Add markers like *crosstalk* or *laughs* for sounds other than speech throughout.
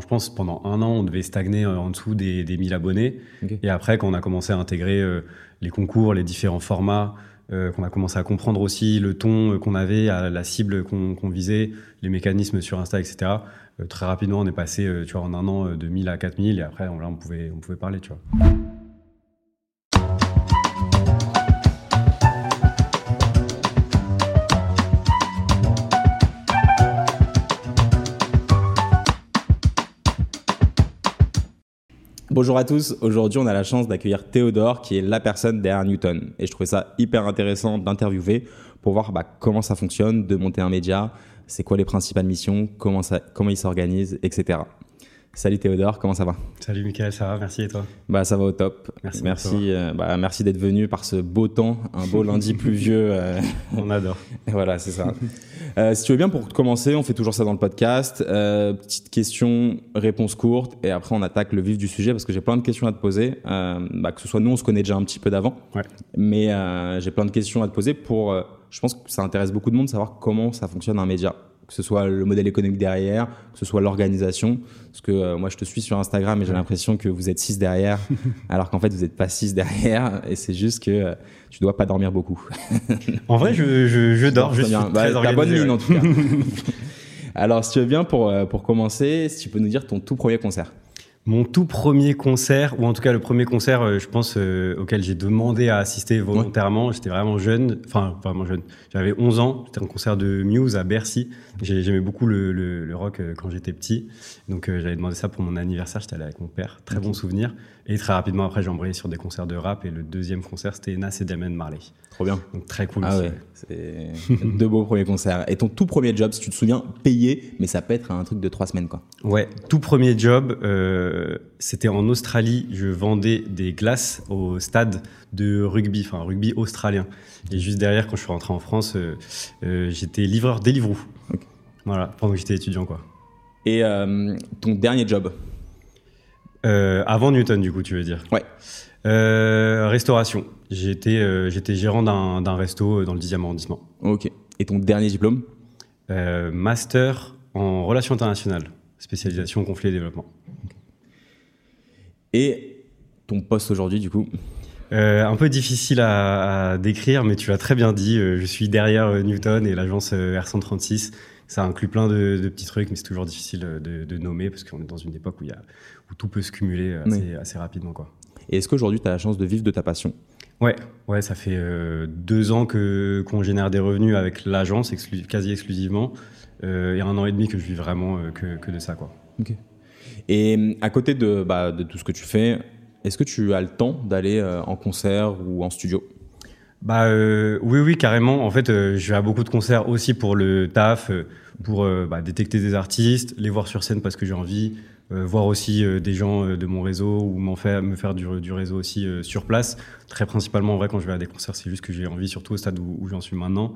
je pense pendant un an, on devait stagner en dessous des, des 1000 abonnés. Et après, quand on a commencé à intégrer les concours, les différents formats, qu'on a commencé à comprendre aussi le ton qu'on avait, à la cible qu'on visait, les mécanismes sur Insta, etc. très rapidement, on est passé, tu vois, en un an de 1000 à 4000 et après, là, on pouvait, on pouvait parler, tu vois. Bonjour à tous, aujourd'hui on a la chance d'accueillir Théodore qui est la personne derrière Newton et je trouvais ça hyper intéressant d'interviewer pour voir bah, comment ça fonctionne, de monter un média, c'est quoi les principales missions, comment, ça, comment il s'organise, etc. Salut Théodore, comment ça va? Salut Mickaël, ça va, merci et toi? Bah ça va au top. Merci. Merci, euh, bah, merci d'être venu par ce beau temps, un beau lundi pluvieux. Euh. *laughs* On adore. voilà, c'est ça. Euh, si tu veux bien pour commencer, on fait toujours ça dans le podcast. petite question, réponse courte, et après on attaque le vif du sujet parce que j'ai plein de questions à te poser. Bah, que ce soit nous, on se connaît déjà un petit peu d'avant, ouais. mais j'ai plein de questions à te poser pour. je pense que ça intéresse beaucoup de monde de savoir comment ça fonctionne un média que ce soit le modèle économique derrière, que ce soit l'organisation. Parce que euh, moi, je te suis sur Instagram et j'ai l'impression que vous êtes 6 derrière, *laughs* alors qu'en fait, vous n'êtes pas 6 derrière. Et c'est juste que euh, tu dois pas dormir beaucoup. en vrai, je, je, je dors. Je suis bah, très bonne mine, en tout cas. *laughs* alors, si tu veux bien, pour, euh, pour commencer, si tu peux nous dire ton tout premier concert. Mon tout premier concert, ou en tout cas le premier concert, euh, je pense, euh, auquel j'ai demandé à assister volontairement, j'étais vraiment jeune, enfin vraiment jeune, j'avais 11 ans, c'était un concert de Muse à Bercy, j'aimais beaucoup le, le, rock euh, quand j'étais petit, donc j'avais demandé ça pour mon anniversaire, j'étais allé avec mon père, très bon souvenir, et très rapidement après j'ai embrayé sur des concerts de rap, et le deuxième concert c'était Nas et Damien Marley. Trop bien. Donc très cool. Ah ouais, c'est deux beaux premiers concerts. Et ton tout premier job, si tu te souviens, payé, mais ça peut être un truc de trois semaines quoi. Ouais, tout premier job, c'était en Australie, je vendais des glaces au stade de rugby, enfin rugby australien. Et juste derrière, quand je suis rentré en France, euh, euh, j'étais livreur Deliveroo. Voilà, pendant que j'étais étudiant, quoi. Et euh, ton dernier job? Avant Newton, du coup, tu veux dire Ouais. restauration. J'étais j'étais gérant d'un resto dans le 10e arrondissement. Ok. Et ton dernier diplôme Master en relations internationales, spécialisation conflit et développement. Et ton poste aujourd'hui, du coup euh, un peu difficile à, décrire, mais tu l'as très bien dit. Euh, je suis derrière euh, Newton et l'agence R136. Ça inclut plein de, petits trucs, mais c'est toujours difficile de, nommer parce qu'on est dans une époque où, y a, où tout peut se cumuler assez, rapidement. Quoi. Et est-ce qu'aujourd'hui, tu as la chance de vivre de ta passion? Ouais, ouais, ça fait deux ans que qu'on génère des revenus avec l'agence quasi exclusivement, et un an et demi que je vis vraiment que, que de ça, quoi. Ok. Et à côté de, bah, de tout ce que tu fais, est-ce que tu as le temps d'aller euh, en concert ou en studio? Bah euh, oui oui carrément en fait euh, je vais à beaucoup de concerts aussi pour le taf pour bah, détecter des artistes les voir sur scène parce que j'ai envie voir aussi des gens de mon réseau ou m'en faire me faire du, du réseau aussi sur place. Très principalement en vrai quand je vais à des concerts c'est juste que j'ai envie surtout au stade où, où j'en suis maintenant.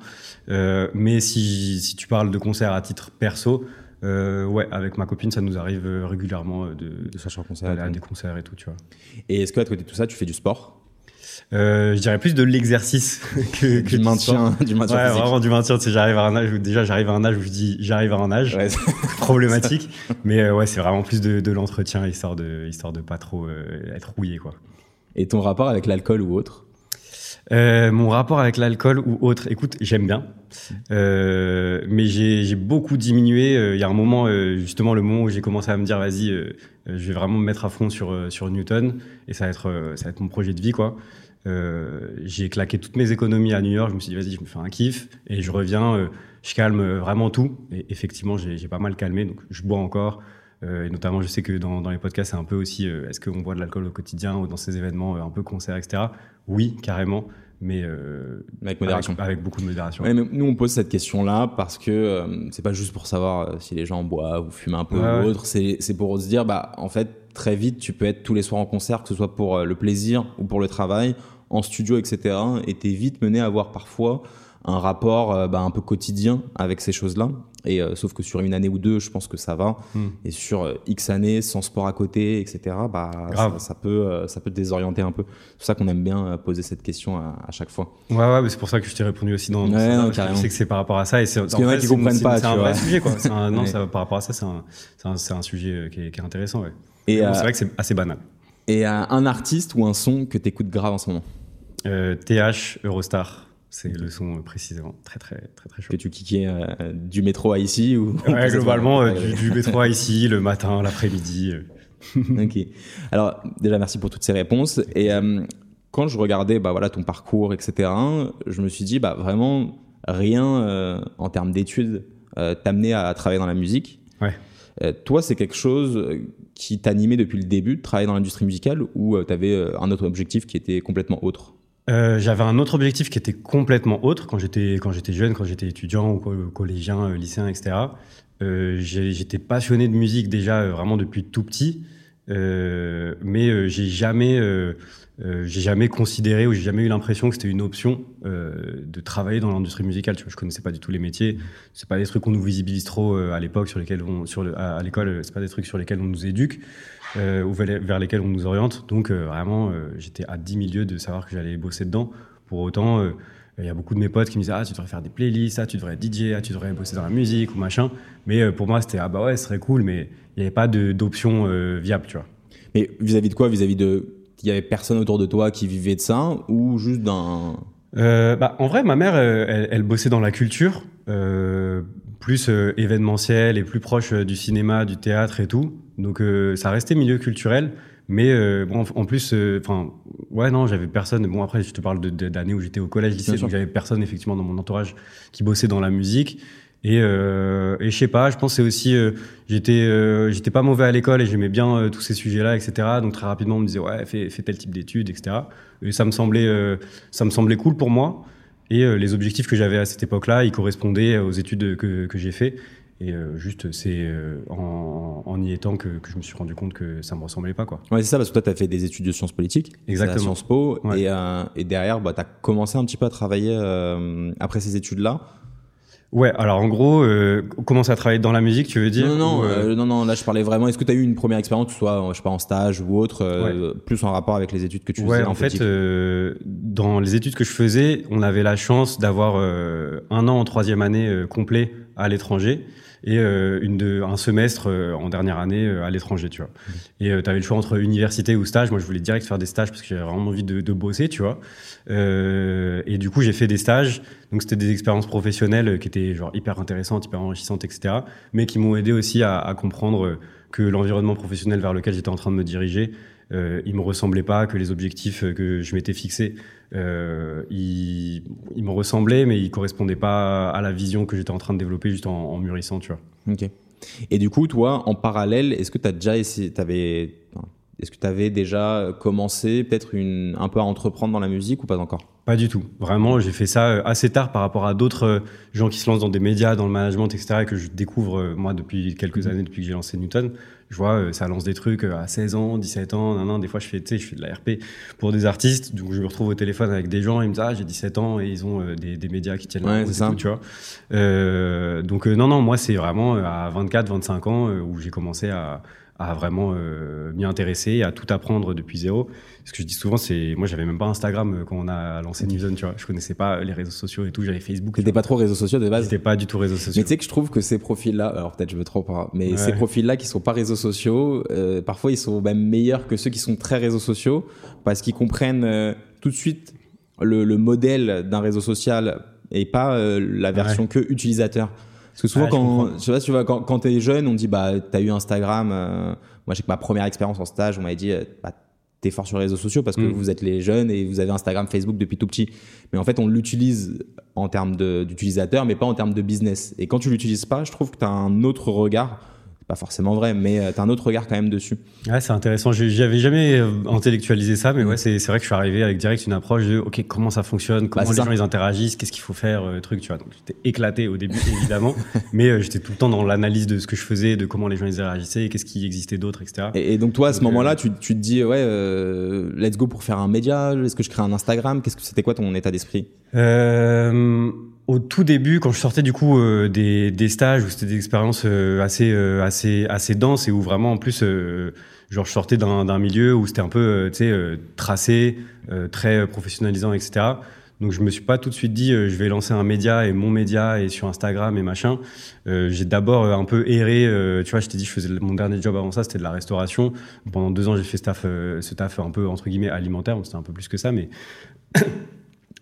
Mais si, si tu parles de concerts à titre perso euh, ouais, avec ma copine, ça nous arrive euh, régulièrement euh, de, de concert, à des concerts et tout, tu vois. Et est-ce que à côté de tout ça, tu fais du sport? Je dirais plus de l'exercice *laughs* que, du, maintien, du maintien. Ouais, vraiment du maintien. Tu sais, j'arrive à un âge où déjà j'arrive à un âge où je dis j'arrive à un âge *laughs* problématique. Mais ouais, c'est vraiment plus de, de l'entretien histoire de histoire de pas trop être rouillé quoi. Et ton rapport avec l'alcool ou autre? Euh, mon rapport avec l'alcool ou autre, écoute, j'aime bien, euh, mais j'ai beaucoup diminué. Euh, il y a un moment, euh, justement, le moment où j'ai commencé à me dire, vas-y, euh, je vais vraiment me mettre à fond sur sur Newton, et ça va être ça va être mon projet de vie, quoi. J'ai claqué toutes mes économies à New York. Je me suis dit, vas-y, je me fais un kiff, et je reviens, je calme vraiment tout. Et effectivement, j'ai pas mal calmé, donc je bois encore. et notamment, je sais que dans, dans les podcasts, c'est un peu aussi, est-ce qu'on boit de l'alcool au quotidien ou dans ces événements un peu concerts, etc oui, carrément, mais euh, avec modération. Avec, beaucoup de modération. nous, on pose cette question-là parce que euh, c'est pas juste pour savoir euh, si les gens boivent ou fument un peu ou autre. C'est pour se dire, bah, en fait, très vite, tu peux être tous les soirs en concert, que ce soit pour le plaisir ou pour le travail, en studio, etc. Et t'es vite mené à avoir parfois un rapport euh, bah, un peu quotidien avec ces choses-là. Et euh, sauf que sur une année ou deux, je pense que ça va. Hmm. Et sur euh, X années, sans sport à côté, etc., bah, ça, peut, euh, ça peut te désorienter un peu. C'est pour ça qu'on aime bien poser cette question à, à chaque fois. Ouais, ouais, mais c'est pour ça que je t'ai répondu aussi dans. Ouais, non, parce. Je sais que c'est par rapport à ça et c'est. qu'il y en a qui comprennent pas, C'est un vrai sujet, quoi. Un- non, Ouais. ça, par rapport à ça, c'est un, c'est un, c'est un sujet qui est, qui est intéressant, ouais. Et, bon, c'est vrai que c'est assez banal. et un artiste ou un son que t'écoutes grave en ce moment, Euh, TH Eurostar, c'est le son euh, précisément très très très très chaud. que tu kickais euh, du métro à ici ou Ouais, *laughs* globalement, euh, du, du métro ici, le matin, l'après-midi. euh. *laughs* ok. Alors déjà merci pour toutes ces réponses. Et euh, quand je regardais bah voilà ton parcours etc, je me suis dit bah vraiment rien euh, en termes d'études euh, t'amener à travailler dans la musique. Ouais. Euh, toi c'est quelque chose euh, qui t'animait depuis le début de travailler dans l'industrie musicale ou tu avais un autre objectif qui était complètement autre? Euh, J'avais un autre objectif qui était complètement autre quand j'étais quand j'étais jeune, quand j'étais étudiant ou co- collégien, euh, lycéen, etc. Euh, j'étais passionné de musique déjà euh, vraiment depuis tout petit, euh, mais j'ai jamais j'ai jamais considéré ou j'ai jamais eu l'impression que c'était une option de travailler dans l'industrie musicale. Tu vois, je connaissais pas du tout les métiers. C'est pas des trucs qu'on nous visibilise trop à l'époque sur lesquels on sur le, à, à l'école. C'est pas des trucs sur lesquels on nous éduque ou vers lesquels on nous oriente. Donc euh, vraiment, euh, j'étais à 10 000 lieues de savoir que j'allais bosser dedans. Pour autant, euh, il y a beaucoup de mes potes qui me disaient ah tu devrais faire des playlists, ah tu devrais être DJ, ah tu devrais bosser dans la musique ou machin. Mais euh, pour moi c'était ah bah ouais ce serait cool, mais il n'y avait pas d'option euh, viable, tu vois. Mais vis-à-vis de quoi? Vis-à-vis de il y avait personne autour de toi qui vivait de ça ou juste d'un Euh, bah, en vrai, ma mère, euh, elle, elle bossait dans la culture, euh, plus euh, événementielle et plus proche euh, du cinéma, du théâtre et tout. Donc, euh, ça restait milieu culturel. Mais euh, bon, en plus, euh, enfin, ouais, non, j'avais personne. Bon, après, je te parle d'années où j'étais au collège, lycée, Bien donc j'avais personne effectivement dans mon entourage qui bossait dans la musique. Et, euh, et je sais pas, je pense c'est aussi, euh, j'étais, j'étais pas mauvais à l'école et j'aimais bien tous ces sujets-là, etc. Donc très rapidement, on me disait ouais, fais, fais tel type d'études, etc. Et ça me semblait, ça me semblait cool pour moi. Et les objectifs que j'avais à cette époque-là, ils correspondaient aux études que, que j'ai fait. Et euh, juste, c'est euh, en, en y étant que, que je me suis rendu compte que ça me ressemblait pas, quoi. Ouais, c'est ça, parce que toi, tu as fait des études de sciences politiques. Exactement. À Sciences Po. Ouais. Et, euh, et derrière, bah, tu as commencé un petit peu à travailler après ces études-là. Ouais, alors en gros, euh, commencer à travailler dans la musique, tu veux dire Non, non, ou, euh, euh, non, non, là, je parlais vraiment. Est-ce que tu as eu une première expérience, que ce soit, je sais pas, en stage ou autre, plus en rapport avec les études que tu faisais Ouais, en, en fait, dans les études que je faisais, on avait la chance d'avoir un an en troisième année complet à l'étranger et euh, un semestre euh, en dernière année euh, à l'étranger, tu vois. Et tu avais le choix entre université ou stage. Moi, je voulais direct faire des stages parce que j'avais vraiment envie de, bosser, tu vois. Et du coup, j'ai fait des stages. Donc, c'était des expériences professionnelles qui étaient genre hyper intéressantes, hyper enrichissantes, etc. Mais qui m'ont aidé aussi à, comprendre que l'environnement professionnel vers lequel j'étais en train de me diriger, euh, il me ressemblait pas, que les objectifs que je m'étais fixés, euh, ils, ils me ressemblaient, mais ils correspondaient pas à la vision que j'étais en train de développer juste en, en mûrissant, tu vois. Ok. Et du coup, toi, en parallèle, est-ce que tu as déjà essayé, t'avais, est-ce que tu avais déjà commencé peut-être un peu à entreprendre dans la musique ou pas encore? Pas du tout. Vraiment, j'ai fait ça euh, assez tard par rapport à d'autres euh, gens qui se lancent dans des médias, dans le management, etc., et que je découvre, euh, moi, depuis quelques années, depuis que j'ai lancé Newton. Je vois, euh, ça lance des trucs euh, à 16 ans, 17 ans, nan, nan. des fois, je fais, tu sais, je fais de la RP pour des artistes, donc je me retrouve au téléphone avec des gens, ils me disent, ah, j'ai 17 ans, et ils ont euh, des, des médias qui tiennent Ouais, la route c'est et ça. tout, tu vois. Euh, donc, euh, non, non, moi, c'est vraiment à 24, 25 ans où j'ai commencé à, à vraiment euh, m'y intéresser, à tout apprendre depuis zéro. Ce que je dis souvent, c'est moi, j'avais même pas Instagram euh, quand on a lancé Newton, tu vois. Je connaissais pas les réseaux sociaux et tout. J'avais Facebook. T'étais pas trop réseaux sociaux de base J'étais pas du tout réseaux sociaux. Mais tu sais que je trouve que ces profils-là, alors peut-être je me trompe, hein, mais Ouais. ces profils-là qui sont pas réseaux sociaux, euh, parfois ils sont même meilleurs que ceux qui sont très réseaux sociaux parce qu'ils comprennent euh, tout de suite le, le modèle d'un réseau social et pas la version que utilisateur. Parce que souvent quand, comprends. je sais pas si tu vois, quand, quand t'es jeune, on dit bah t'as eu Instagram. euh, moi j'ai que ma première expérience en stage, on m'avait dit euh, bah, t'es fort sur les réseaux sociaux parce que Mm. vous êtes les jeunes et vous avez Instagram, Facebook depuis tout petit. Mais en fait, on l'utilise en termes d'utilisateur, mais pas en termes de business. Et quand tu l'utilises pas, je trouve que tu as un autre regard. Pas forcément vrai, mais tu as un autre regard quand même dessus. Ouais, c'est intéressant. J'avais jamais euh, intellectualisé ça, mais ouais, c'est c'est vrai que je suis arrivé avec direct une approche de OK, comment ça fonctionne, comment Bah, c'est les ça. gens ils interagissent, qu'est-ce qu'il faut faire, euh, truc, tu vois. Donc j'étais éclaté au début *laughs* évidemment, mais euh, j'étais tout le temps dans l'analyse de ce que je faisais, de comment les gens ils réagissaient, qu'est-ce qui existait d'autre, etc. Et, et donc toi, à ce moment-là, euh, tu, tu te dis ouais, euh, let's go pour faire un média. Est-ce que je crée un Instagram? Qu'est-ce que c'était quoi ton état d'esprit? Euh, au tout début, quand je sortais du coup euh, des, stages où c'était des expériences euh, assez, euh, assez, assez denses et où vraiment en plus, genre je sortais d'un milieu où c'était un peu, tracé, très professionnalisant, etc. Donc je me suis pas tout de suite dit je vais lancer un média et mon média et sur Instagram et machin. j'ai d'abord un peu erré. tu vois, je t'ai dit je faisais mon dernier job avant ça, c'était de la restauration. Pendant deux ans, j'ai fait ce taf un peu entre guillemets alimentaire. C'était un peu plus que ça, mais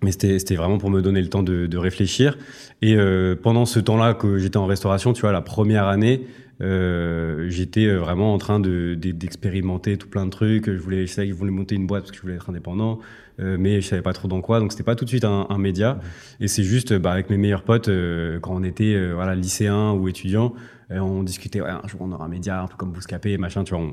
mais c'était vraiment pour me donner le temps de, de réfléchir. Et euh, pendant ce temps-là que j'étais en restauration, tu vois, la première année, euh, j'étais euh, vraiment en train d'expérimenter de, tout plein de trucs. Je voulais, je savais que je voulais monter une boîte parce que je voulais être indépendant, euh, mais je savais pas trop dans quoi. Donc c'était pas tout de suite un, un média. Et c'est juste, bah, avec mes meilleurs potes, euh, quand on était euh, voilà lycéen ou étudiant, on discutait, ouais, un jour on aura un média, un peu comme Bouscapé, machin, tu vois.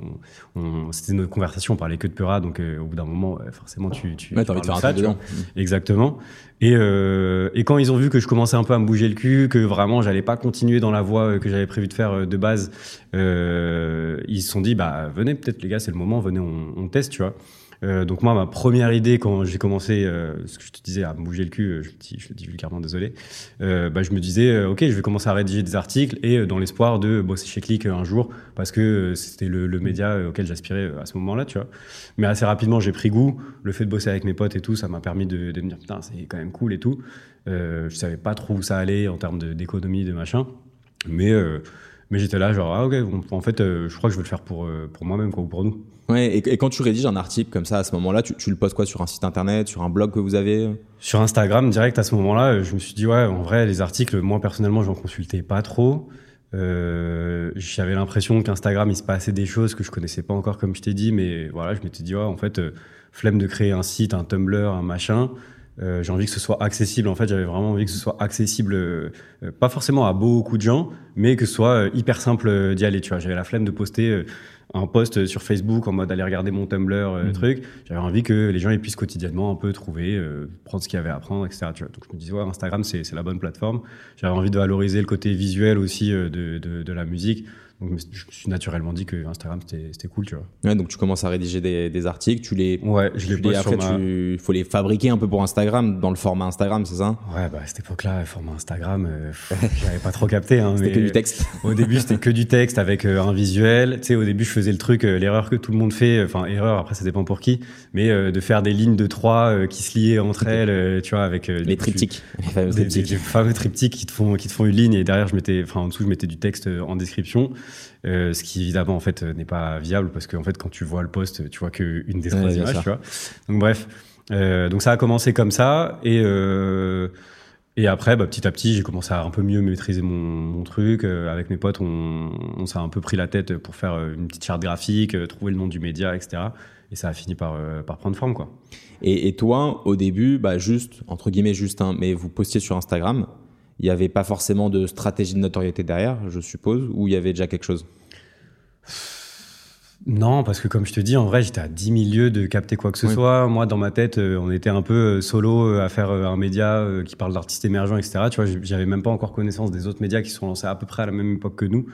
On, on, c'était notre conversation, on parlait que de Peura, donc euh, au bout d'un moment, forcément, tu, tu, ouais, tu envie de faire ça, tu vois. Exactement. Et, euh, et quand ils ont vu que je commençais un peu à me bouger le cul, que vraiment j'allais pas continuer dans la voie que j'avais prévu de faire de base, euh, ils se sont dit, bah venez peut-être les gars, c'est le moment, venez, on, on teste, tu vois. Euh, donc moi, ma première idée quand j'ai commencé, euh, ce que je te disais, à me bouger le cul, euh, je, je le dis vulgairement, désolé, bah, je me disais, ok, je vais commencer à rédiger des articles et dans l'espoir de bosser chez Click un jour parce que c'était le, média auquel j'aspirais à ce moment-là, tu vois. Mais assez rapidement, j'ai pris goût. Le fait de bosser avec mes potes et tout, ça m'a permis de, de me dire, putain, c'est quand même cool et tout. je savais pas trop où ça allait en termes d'économie, de, de machin. Mais mais j'étais là, genre, ah ok, en fait, euh, je crois que je veux le faire pour, euh, pour moi-même, quoi, ou pour nous. Ouais, et, et, quand tu rédiges un article comme ça, à ce moment-là, tu, tu, le postes quoi sur un site internet, sur un blog que vous avez? Sur Instagram, direct, à ce moment-là, je me suis dit, ouais, en vrai, les articles, moi, personnellement, j'en consultais pas trop. Euh, j'avais l'impression qu'Instagram, il se passait des choses que je connaissais pas encore, comme je t'ai dit, mais voilà, je m'étais dit, ouais, en fait, euh, flemme de créer un site, un Tumblr, un machin. Euh, j'ai envie que ce soit accessible. En fait, j'avais vraiment envie que ce soit accessible, euh, pas forcément à beaucoup de gens, mais que ce soit euh, hyper simple d'y aller. Tu vois, j'avais la flemme de poster un post sur Facebook en mode aller regarder mon Tumblr, mmh. truc. J'avais envie que les gens ils puissent quotidiennement un peu trouver, prendre ce qu'il y avait à prendre, etc. Tu vois. Donc je me disais, ouais, Instagram c'est la bonne plateforme. J'avais envie de valoriser le côté visuel aussi de, de, de la musique. Donc, je me suis naturellement dit que Instagram c'était cool, tu vois. Ouais, donc tu commences à rédiger des, des articles, tu les. Ouais, je les pose Après, il ma... faut les fabriquer un peu pour Instagram, dans le format Instagram, c'est ça? Ouais, bah à cette époque-là, format Instagram, euh, *laughs* j'avais pas trop capté. Hein, c'était que du texte. *laughs* au début, c'était que du texte avec euh, un visuel. Tu sais, au début, je faisais le truc, euh, l'erreur que tout le monde fait, enfin erreur. Après, ça dépend pour qui, mais euh, de faire des lignes de trois euh, qui se liaient entre elles, tu vois, avec les triptyques, les fameux triptyques, les fameux triptyques qui te font qui te font une ligne et derrière, je mettais, enfin en dessous, je mettais du texte en description. Euh, ce qui évidemment en fait n'est pas viable parce qu'en fait quand tu vois le poste tu vois qu'une des trois ouais, images tu vois. Donc bref. Euh, donc ça a commencé comme ça et euh, et après bah, petit à petit j'ai commencé à un peu mieux maîtriser mon, mon truc. Avec mes potes on, on s'est un peu pris la tête pour faire une petite charte graphique trouver le nom du média etc et ça a fini par, par prendre forme quoi. Et, et toi au début bah juste entre guillemets juste hein, mais vous postiez sur Instagram il n'y avait pas forcément de stratégie de notoriété derrière, je suppose, ou il y avait déjà quelque chose? Non, parce que comme je te dis, en vrai, j'étais à 10 000 lieues de capter quoi que ce oui. soit. Moi, dans ma tête, euh, on était un peu euh, solo euh, à faire un média qui parle d'artistes émergents, etc. Tu vois, j'avais même pas encore connaissance des autres médias qui sont lancés à peu près à la même époque que nous.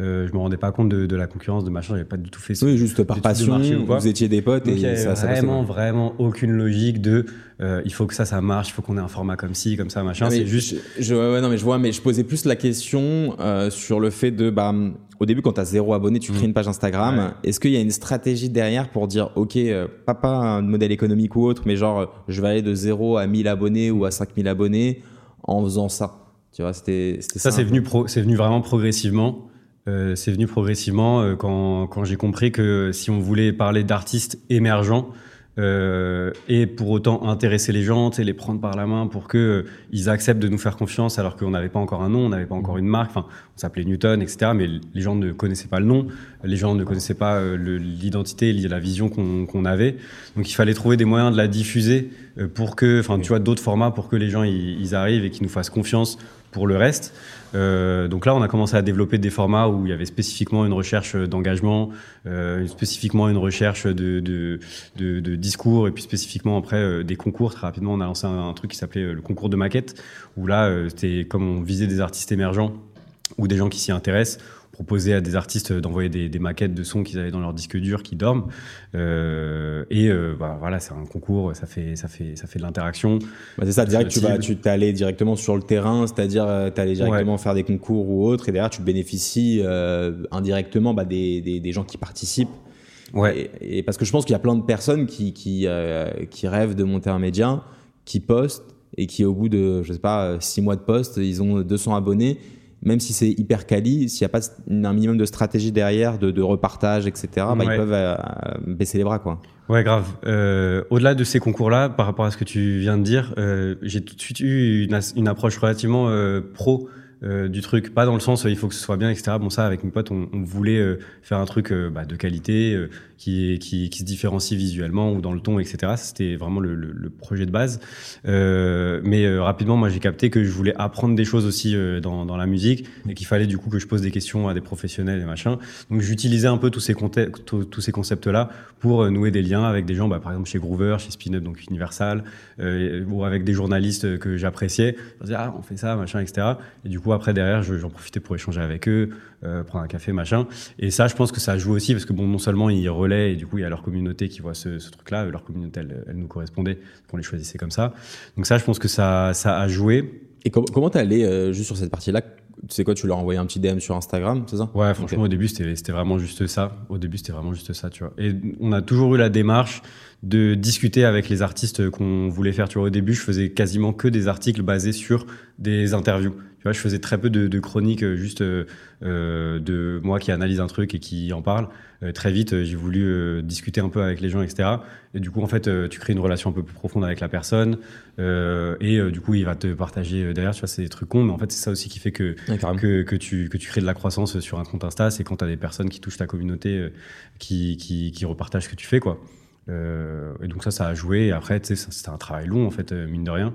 Euh, je me rendais pas compte de, de la concurrence, de machin. J'avais pas du tout fait ça. Oui, juste par passion, vous étiez des potes Donc, et ça, ça Vraiment, vraiment aucune logique de euh, il faut que ça, ça marche, il faut qu'on ait un format comme ci, comme ça, machin. C'est juste. Je, je, ouais, non, mais je vois, mais je posais plus la question euh, sur le fait de, bah, au début, quand tu as zéro abonné, tu crées mmh. une page Instagram. Ouais. Est-ce qu'il y a une stratégie derrière pour dire, OK, euh, pas, pas un modèle économique ou autre, mais genre, je vais aller de 0 à 1000 abonnés ou à 5000 abonnés en faisant ça? Tu vois, c'était ça. Ça, c'est venu, pro, venu vraiment progressivement. Euh, c'est venu progressivement euh, quand, quand j'ai compris que si on voulait parler d'artistes émergents, euh, et pour autant intéresser les gens, les prendre par la main pour que euh, ils acceptent de nous faire confiance alors qu'on n'avait pas encore un nom, on n'avait pas encore une marque. Enfin, on s'appelait Newton, etc. Mais les gens ne connaissaient pas le nom, les gens ne connaissaient pas euh, l'identité, la vision qu'on qu avait. Donc, il fallait trouver des moyens de la diffuser euh, pour que, enfin, tu vois, d'autres formats pour que les gens ils arrivent et qu'ils nous fassent confiance pour le reste. Euh, donc là, on a commencé à développer des formats où il y avait spécifiquement une recherche d'engagement, euh, spécifiquement une recherche de, discours, et puis spécifiquement après euh, des concours. Très rapidement, on a lancé un, un truc qui s'appelait le concours de maquette, où là, c'était comme on visait des artistes émergents ou des gens qui s'y intéressent proposer à des artistes d'envoyer des, des, maquettes de sons qu'ils avaient dans leur disque dur qui dorment. Euh, et euh, bah, voilà, c'est un concours, ça fait, ça fait, ça fait de l'interaction. Bah, c'est ça, direct, tu vas, tu t'es allé directement sur le terrain, c'est-à-dire euh, tu allé directement faire des concours ou autre, et derrière tu bénéficies euh, indirectement bah, des, des, des, gens qui participent. Ouais. Et, et, parce que je pense qu'il y a plein de personnes qui, qui, qui rêvent de monter un média, qui postent et qui au bout de, je sais pas, six mois de poste, ils ont 200 abonnés même si c'est hyper quali, s'il n'y a pas un minimum de stratégie derrière, de, de repartage, etc., bah, ils peuvent euh, baisser les bras, quoi. Ouais, grave. Euh, Au-delà de ces concours-là, par rapport à ce que tu viens de dire, euh, j'ai tout de suite eu une, une approche relativement euh, pro euh, du truc, pas dans le sens il faut que ce soit bien, etc. Bon ça, avec mes potes, on, voulait euh, faire un truc euh, bah, de qualité, qui, qui, se différencie visuellement ou dans le ton, etc. C'était vraiment le, projet de base. mais rapidement, moi, j'ai capté que je voulais apprendre des choses aussi dans, dans la musique et qu'il fallait du coup que je pose des questions à des professionnels et machin. Donc j'utilisais un peu tous ces, ces concepts-là pour nouer des liens avec des gens, bah, par exemple chez Groover, chez Spin Up, donc Universal, ou avec des journalistes que j'appréciais. Ah, on fait ça, machin, etc. Et du coup, après derrière j'en profitais pour échanger avec eux euh, prendre un café machin et ça je pense que ça joue aussi parce que bon non seulement ils relaient et du coup il y a leur communauté qui voit ce, ce truc là leur communauté elle, elle nous correspondait qu'on les choisissait comme ça donc ça je pense que ça ça a joué et com comment t'es allé euh, juste sur cette partie là tu sais quoi, tu leur envoyé un petit DM sur Instagram, c'est ça? Ouais, franchement, okay. au début, c'était vraiment juste ça. Au début, c'était vraiment juste ça, tu vois. Et on a toujours eu la démarche de discuter avec les artistes qu'on voulait faire. Tu vois, au début, je faisais quasiment que des articles basés sur des interviews. Vois, je faisais très peu de, de chroniques euh, juste euh, de moi qui analyse un truc et qui en parle. Euh, très vite, j'ai voulu euh, discuter un peu avec les gens, etc. Et du coup, en fait, euh, tu crées une relation un peu plus profonde avec la personne. et du coup, il va te partager derrière. Tu vois, c'est des trucs cons, mais en fait, c'est ça aussi qui fait que, que, que, tu, que tu crées de la croissance sur un compte Insta. C'est quand tu as des personnes qui touchent ta communauté, qui, qui, qui repartagent ce que tu fais, quoi. et donc ça, ça a joué. Et après, tu sais, c'était un travail long, en fait, mine de rien.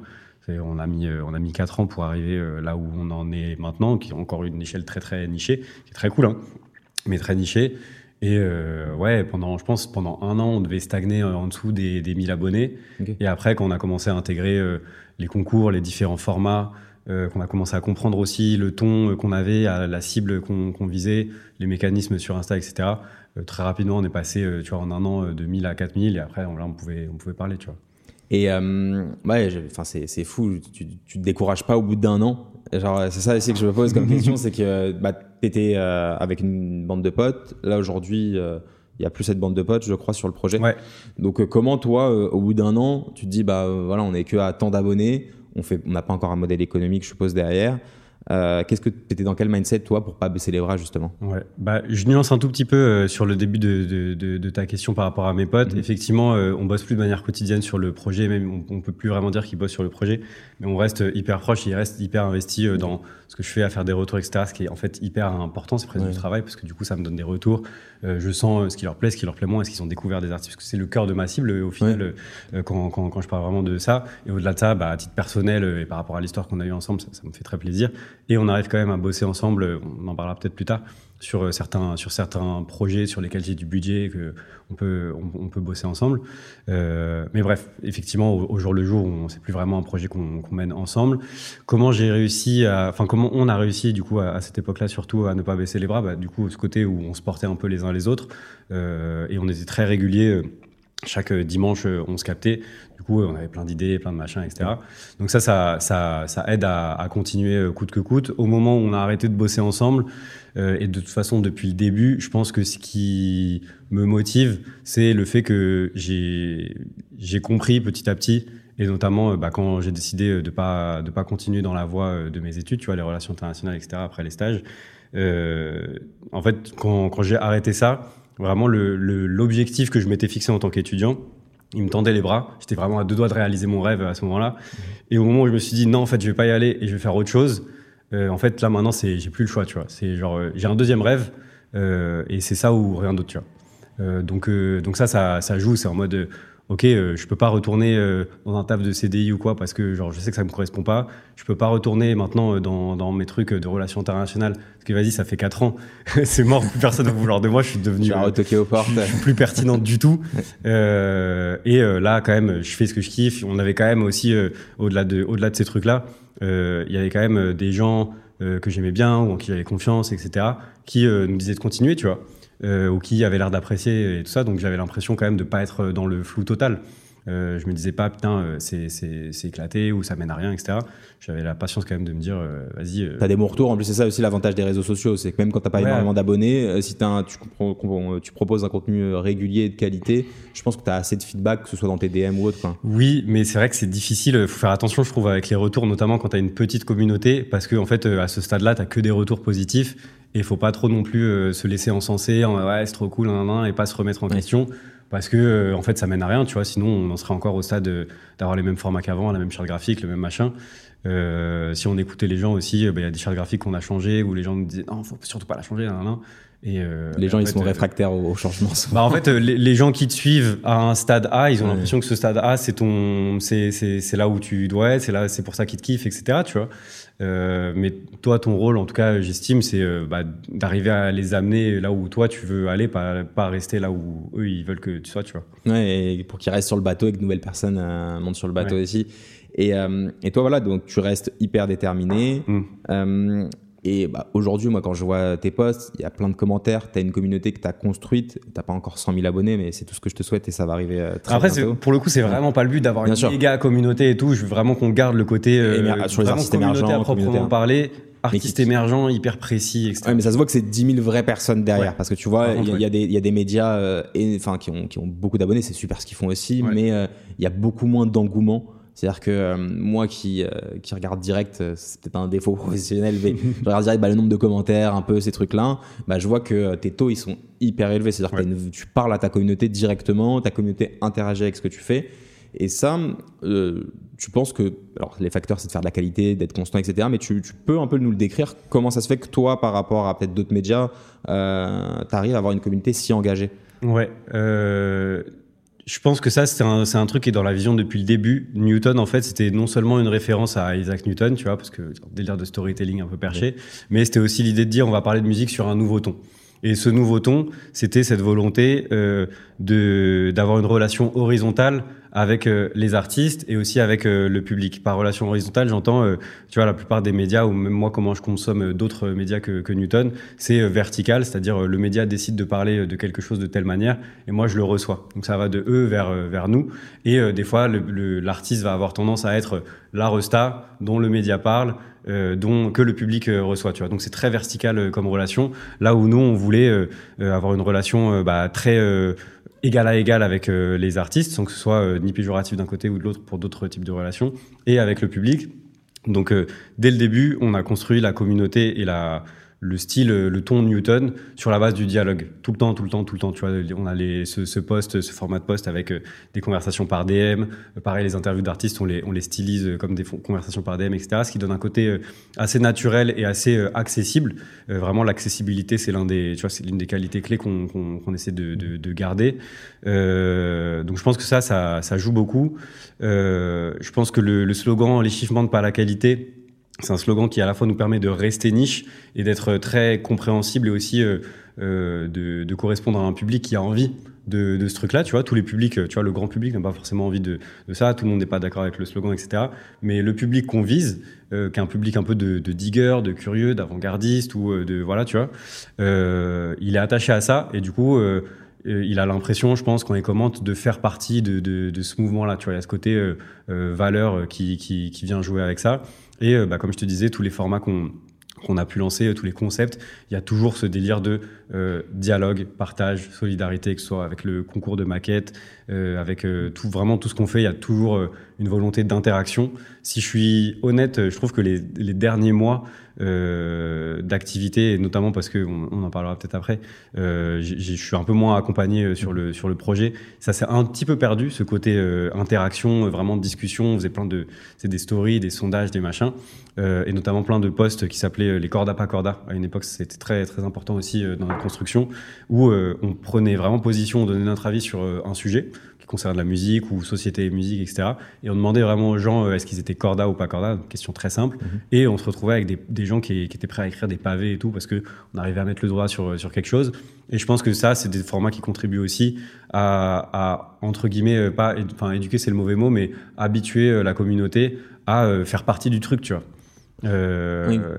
On a mis on a mis quatre ans pour arriver là où on en est maintenant, qui est encore une échelle très très nichée, qui est très cool, hein, mais très nichée. Et euh, ouais, pendant, je pense, pendant un an, on devait stagner en dessous des, des 1000 abonnés. Okay. Et après, quand on a commencé à intégrer euh, les concours, les différents formats, euh, qu'on a commencé à comprendre aussi le ton qu'on avait, à la cible qu'on qu visait, les mécanismes sur Insta, etc. Euh, très rapidement, on est passé, euh, tu vois, en un an de 1000 à 4000. Et après, on, là, on pouvait, on pouvait parler, tu vois. Et euh, ouais, enfin c'est fou. Tu, tu te décourages pas au bout d'un an. Genre c'est ça aussi que je me pose comme *laughs* question, c'est que bah t'étais euh, avec une bande de potes. Là aujourd'hui, euh, il y a plus cette bande de potes, je crois, sur le projet. Ouais. Donc euh, comment toi, euh, au bout d'un an, tu te dis bah voilà, on est que à tant d'abonnés, on fait, on n'a pas encore un modèle économique, je suppose derrière. Euh, Qu'est-ce que tu étais dans quel mindset toi pour pas baisser les bras justement? Ouais, bah je nuance un tout petit peu euh, sur le début de, de, de, de, ta question par rapport à mes potes. Mmh. Effectivement, euh, on bosse plus de manière quotidienne sur le projet, même on, on peut plus vraiment dire qu'ils bossent sur le projet, mais on reste hyper proche, ils restent hyper investis euh, dans ce que je fais, à faire des retours, etc. Ce qui est en fait hyper important, c'est presque ouais. du travail parce que du coup ça me donne des retours. Euh, je sens ce qui leur plaît, ce qui leur plaît moins, est-ce qu'ils ont découvert des artistes, parce que c'est le cœur de ma cible au final ouais. quand, quand, quand, je parle vraiment de ça. Et au-delà de ça, bah, à titre personnel et par rapport à l'histoire qu'on a eu ensemble, ça, ça me fait très plaisir. Et on arrive quand même à bosser ensemble, on en parlera peut-être plus tard, sur certains, sur certains projets sur lesquels j'ai du budget, que on peut, on, peut bosser ensemble. Euh, mais bref, effectivement, au, jour le jour, on c'est plus vraiment un projet qu'on qu mène ensemble. Comment j'ai réussi enfin, comment on a réussi, du coup, à, cette époque-là, surtout à ne pas baisser les bras, bah, du coup, ce côté où on se portait un peu les uns les autres, euh, et on était très réguliers chaque dimanche, on se captait. On avait plein d'idées, plein de machins, etc. Donc ça, ça, ça, aide à, continuer coûte que coûte. Au moment où on a arrêté de bosser ensemble, euh, et de toute façon, depuis le début, je pense que ce qui me motive, c'est le fait que j'ai compris petit à petit, et notamment bah, quand j'ai décidé de pas de pas continuer dans la voie de mes études, tu vois, les relations internationales, etc. Après les stages. Euh, en fait, quand, j'ai arrêté ça, vraiment l'objectif que je m'étais fixé en tant qu'étudiant. Il me tendait les bras. J'étais vraiment à deux doigts de réaliser mon rêve à ce moment-là. Et au moment où je me suis dit non, en fait, je vais pas y aller et je vais faire autre chose. Euh, en fait, là maintenant, c'est j'ai plus le choix, tu vois. C'est genre euh, j'ai un deuxième rêve euh, et c'est ça ou rien d'autre, tu vois. Donc donc ça, ça, ça joue. C'est en mode ok, euh, je peux pas retourner euh, dans un taf de CDI ou quoi parce que genre je sais que ça me correspond pas. Je peux pas retourner maintenant euh, dans, dans mes trucs de relations internationales parce que vas-y, ça fait quatre ans, *laughs* c'est mort, plus personne va vouloir de moi. Je suis devenu, tu retoqué aux portes, je suis plus pertinente du tout. *laughs* et là, quand même, je fais ce que je kiffe. On avait quand même aussi au-delà de au-delà de ces trucs là, il y avait quand même des gens que j'aimais bien ou en qui j'avais confiance, etc., qui nous disaient de continuer, tu vois, ou qui avaient l'air d'apprécier et tout ça. Donc j'avais l'impression quand même de pas être dans le flou total. Euh, je me disais pas, putain, euh, c'est éclaté ou ça mène à rien, etc. J'avais la patience quand même de me dire, euh, vas-y. T'as des bons retours. En plus, c'est ça aussi l'avantage des réseaux sociaux. C'est que même quand t'as pas énormément d'abonnés, si as tu, tu, proposes un contenu régulier et de qualité, je pense que tu as assez de feedback, que ce soit dans tes DM ou autre. Quoi. Oui, mais c'est vrai que c'est difficile. Il faut faire attention, je trouve, avec les retours, notamment quand tu as une petite communauté, parce que en fait, à ce stade-là, tu que des retours positifs. Et il faut pas trop non plus se laisser encenser en ouais, c'est trop cool, et pas se remettre en question. Parce que euh, en fait ça mène à rien tu vois. Sinon on en serait encore au stade d'avoir les mêmes formats qu'avant la même charte graphique le même machin. Euh, si on écoutait les gens aussi euh, bah, il y a des chartes graphiques qu'on a changé où les gens nous disaient non faut surtout pas la changer nan, et les gens ils sont réfractaires au, changement bah en fait les, gens qui te suivent à un stade A ils ont l'impression que ce stade A c'est ton c'est c'est là où tu dois être c'est là c'est pour ça qu'ils te kiffent etc tu vois euh, mais toi, ton rôle, en tout cas, j'estime, c'est euh, bah, d'arriver à les amener là où toi tu veux aller, pas, pas rester là où eux ils veulent que tu sois, tu vois. Ouais, et pour qu'ils restent sur le bateau et que de nouvelles personnes euh, montent sur le bateau aussi. Et, et, toi, voilà, donc tu restes hyper déterminé. Mmh. Et bah, aujourd'hui, moi, quand je vois tes posts, il y a plein de commentaires. Tu as une communauté que tu as construite. Tu pas encore 100 000 abonnés, mais c'est tout ce que je te souhaite et ça va arriver euh, très Après, bientôt. pour le coup, c'est vraiment pas le but d'avoir une méga communauté et tout. Je veux vraiment qu'on garde le côté euh, sur les artistes émergents, à proprement parler. Artistes émergents, hyper précis, etc. Ouais, mais ça se voit que c'est 10 000 vraies personnes derrière. Parce que tu vois, il y, y, a des médias euh, qui, ont, qui ont beaucoup d'abonnés. C'est super ce qu'ils font aussi. Mais euh, il y a beaucoup moins d'engouement c'est-à-dire que euh, moi qui, euh, qui regarde direct, euh, c'est peut-être un défaut *laughs* professionnel, mais je regarde direct bah, le nombre de commentaires, un peu ces trucs-là, bah, je vois que tes taux ils sont hyper élevés. C'est-à-dire que tu parles à ta communauté directement, ta communauté interagit avec ce que tu fais. Et ça, tu penses que, alors les facteurs c'est de faire de la qualité, d'être constant, etc. Mais tu, tu, peux un peu nous le décrire, comment ça se fait que toi, par rapport à peut-être d'autres médias, tu arrives à avoir une communauté si engagée? Ouais. Je pense que ça, c'est un, un, truc qui est dans la vision depuis le début. Newton, en fait, c'était non seulement une référence à Isaac Newton, tu vois, parce que délire de storytelling un peu perché, mais c'était aussi l'idée de dire on va parler de musique sur un nouveau ton. Et ce nouveau ton, c'était cette volonté euh, d'avoir une relation horizontale avec euh, les artistes et aussi avec euh, le public. Par relation horizontale, j'entends, tu vois, la plupart des médias ou même moi comment je consomme d'autres médias que, que Newton, c'est vertical, c'est-à-dire le média décide de parler de quelque chose de telle manière et moi je le reçois. Donc ça va de eux vers vers nous et des fois l'artiste va avoir tendance à être la resta dont le média parle. Dont que le public reçoit tu vois donc c'est très vertical comme relation là où nous on voulait avoir une relation bah, très égal à égal avec euh, les artistes, sans que ce soit euh, ni péjoratif d'un côté ou de l'autre pour d'autres types de relations, et avec le public. Donc euh, dès le début, on a construit la communauté et la, le style, euh, le ton Newton sur la base du dialogue. Tout le temps, tout le temps, tout le temps. Tu vois, on a ce, poste, ce format de poste avec euh, des conversations par DM. Euh, pareil, les interviews d'artistes, on les, on les stylise comme des conversations par DM, etc. Ce qui donne un côté assez naturel et assez accessible. vraiment, l'accessibilité, c'est l'un des, tu vois, c'est l'une des qualités clés qu'on essaie de, de, de garder. Donc, je pense que ça, ça, ça joue beaucoup. Je pense que le, slogan, les chiffres mentent pas la qualité c'est un slogan qui à la fois nous permet de rester niche et d'être très compréhensible et aussi euh, euh, de, correspondre à un public qui a envie de, ce truc-là. Tu vois, tous les publics, tu vois, le grand public n'a pas forcément envie de, ça. Tout le monde n'est pas d'accord avec le slogan, etc. Mais le public qu'on vise, euh, qui est un public un peu de, de digger, de curieux, d'avant-gardiste ou euh, de voilà, tu vois, euh, il est attaché à ça et du coup. Euh, il a l'impression, je pense, quand il commente, de faire partie de, ce mouvement-là. Tu vois, il y a ce côté euh, valeur qui, vient jouer avec ça. Et euh, bah, comme je te disais, tous les formats qu'on a pu lancer, tous les concepts, il y a toujours ce délire de euh, dialogue, partage, solidarité, que ce soit avec le concours de maquettes, euh, avec euh, vraiment tout ce qu'on fait, il y a toujours euh, une volonté d'interaction. Si je suis honnête, je trouve que les, derniers mois euh, d'activité, notamment parce que on, en parlera peut-être après, je suis un peu moins accompagné sur le sur le projet. Ça s'est un petit peu perdu ce côté interaction, vraiment discussion. On faisait plein de, des stories, des sondages, des machins, et notamment plein de posts qui s'appelaient les corda pas corda. À une époque, c'était très très important aussi dans notre construction, où on prenait vraiment position, on donnait notre avis sur un sujet concerne la musique ou société et musique, etc. Et on demandait vraiment aux gens euh, est-ce qu'ils étaient corda ou pas corda, une question très simple. Mhm. Et on se retrouvait avec des, des gens qui, qui, étaient prêts à écrire des pavés et tout parce que on arrivait à mettre le doigt sur, sur quelque chose. Et je pense que ça, c'est des formats qui contribuent aussi à, à entre guillemets, euh, pas, enfin éduquer c'est le mauvais mot, mais habituer euh, la communauté à faire partie du truc, tu vois.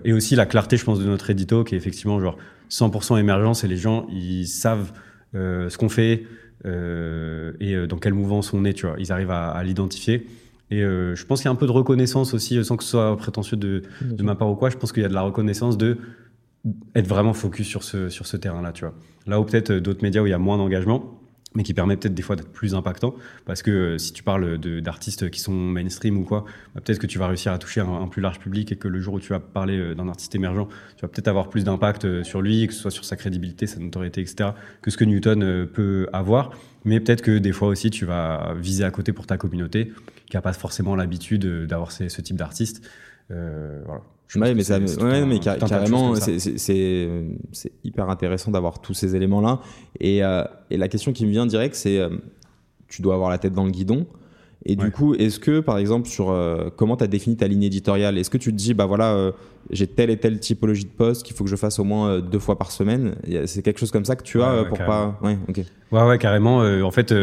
Et aussi la clarté, je pense, de notre édito, qui est effectivement genre 100% émergence et les gens, ils savent ce qu'on fait et dans quelle mouvance on est, tu vois. Ils arrivent à, à l'identifier. Et euh, je pense qu'il y a un peu de reconnaissance aussi, sans que ce soit prétentieux de, de ma part ou quoi. Je pense qu'il y a de la reconnaissance de être vraiment focus sur ce, sur ce terrain-là, tu vois. Là où peut-être euh, d'autres médias où il y a moins d'engagement, mais qui permet peut-être des fois d'être plus impactant. Parce que euh, si tu parles d'artistes qui sont mainstream ou quoi, bah, peut-être que tu vas réussir à toucher un, plus large public et que le jour où tu vas parler d'un artiste émergent, tu vas peut-être avoir plus d'impact sur lui, que ce soit sur sa crédibilité, sa notoriété, etc., que ce que Newton peut avoir. Mais peut-être que des fois aussi, tu vas viser à côté pour ta communauté qui n'a pas forcément l'habitude euh, d'avoir ce type d'artiste. Euh, voilà. Ouais, mais, ça, ouais, mais carrément, c'est hyper intéressant d'avoir tous ces éléments-là. Et, euh, et, la question qui me vient direct, c'est euh, tu dois avoir la tête dans le guidon. Et du coup, est-ce que, par exemple, sur comment tu as défini ta ligne éditoriale, est-ce que tu te dis, bah voilà, j'ai telle et telle typologie de poste qu'il faut que je fasse au moins deux fois par semaine? C'est quelque chose comme ça que tu as pour pas. Ouais, ok. Ouais, ouais, carrément. en fait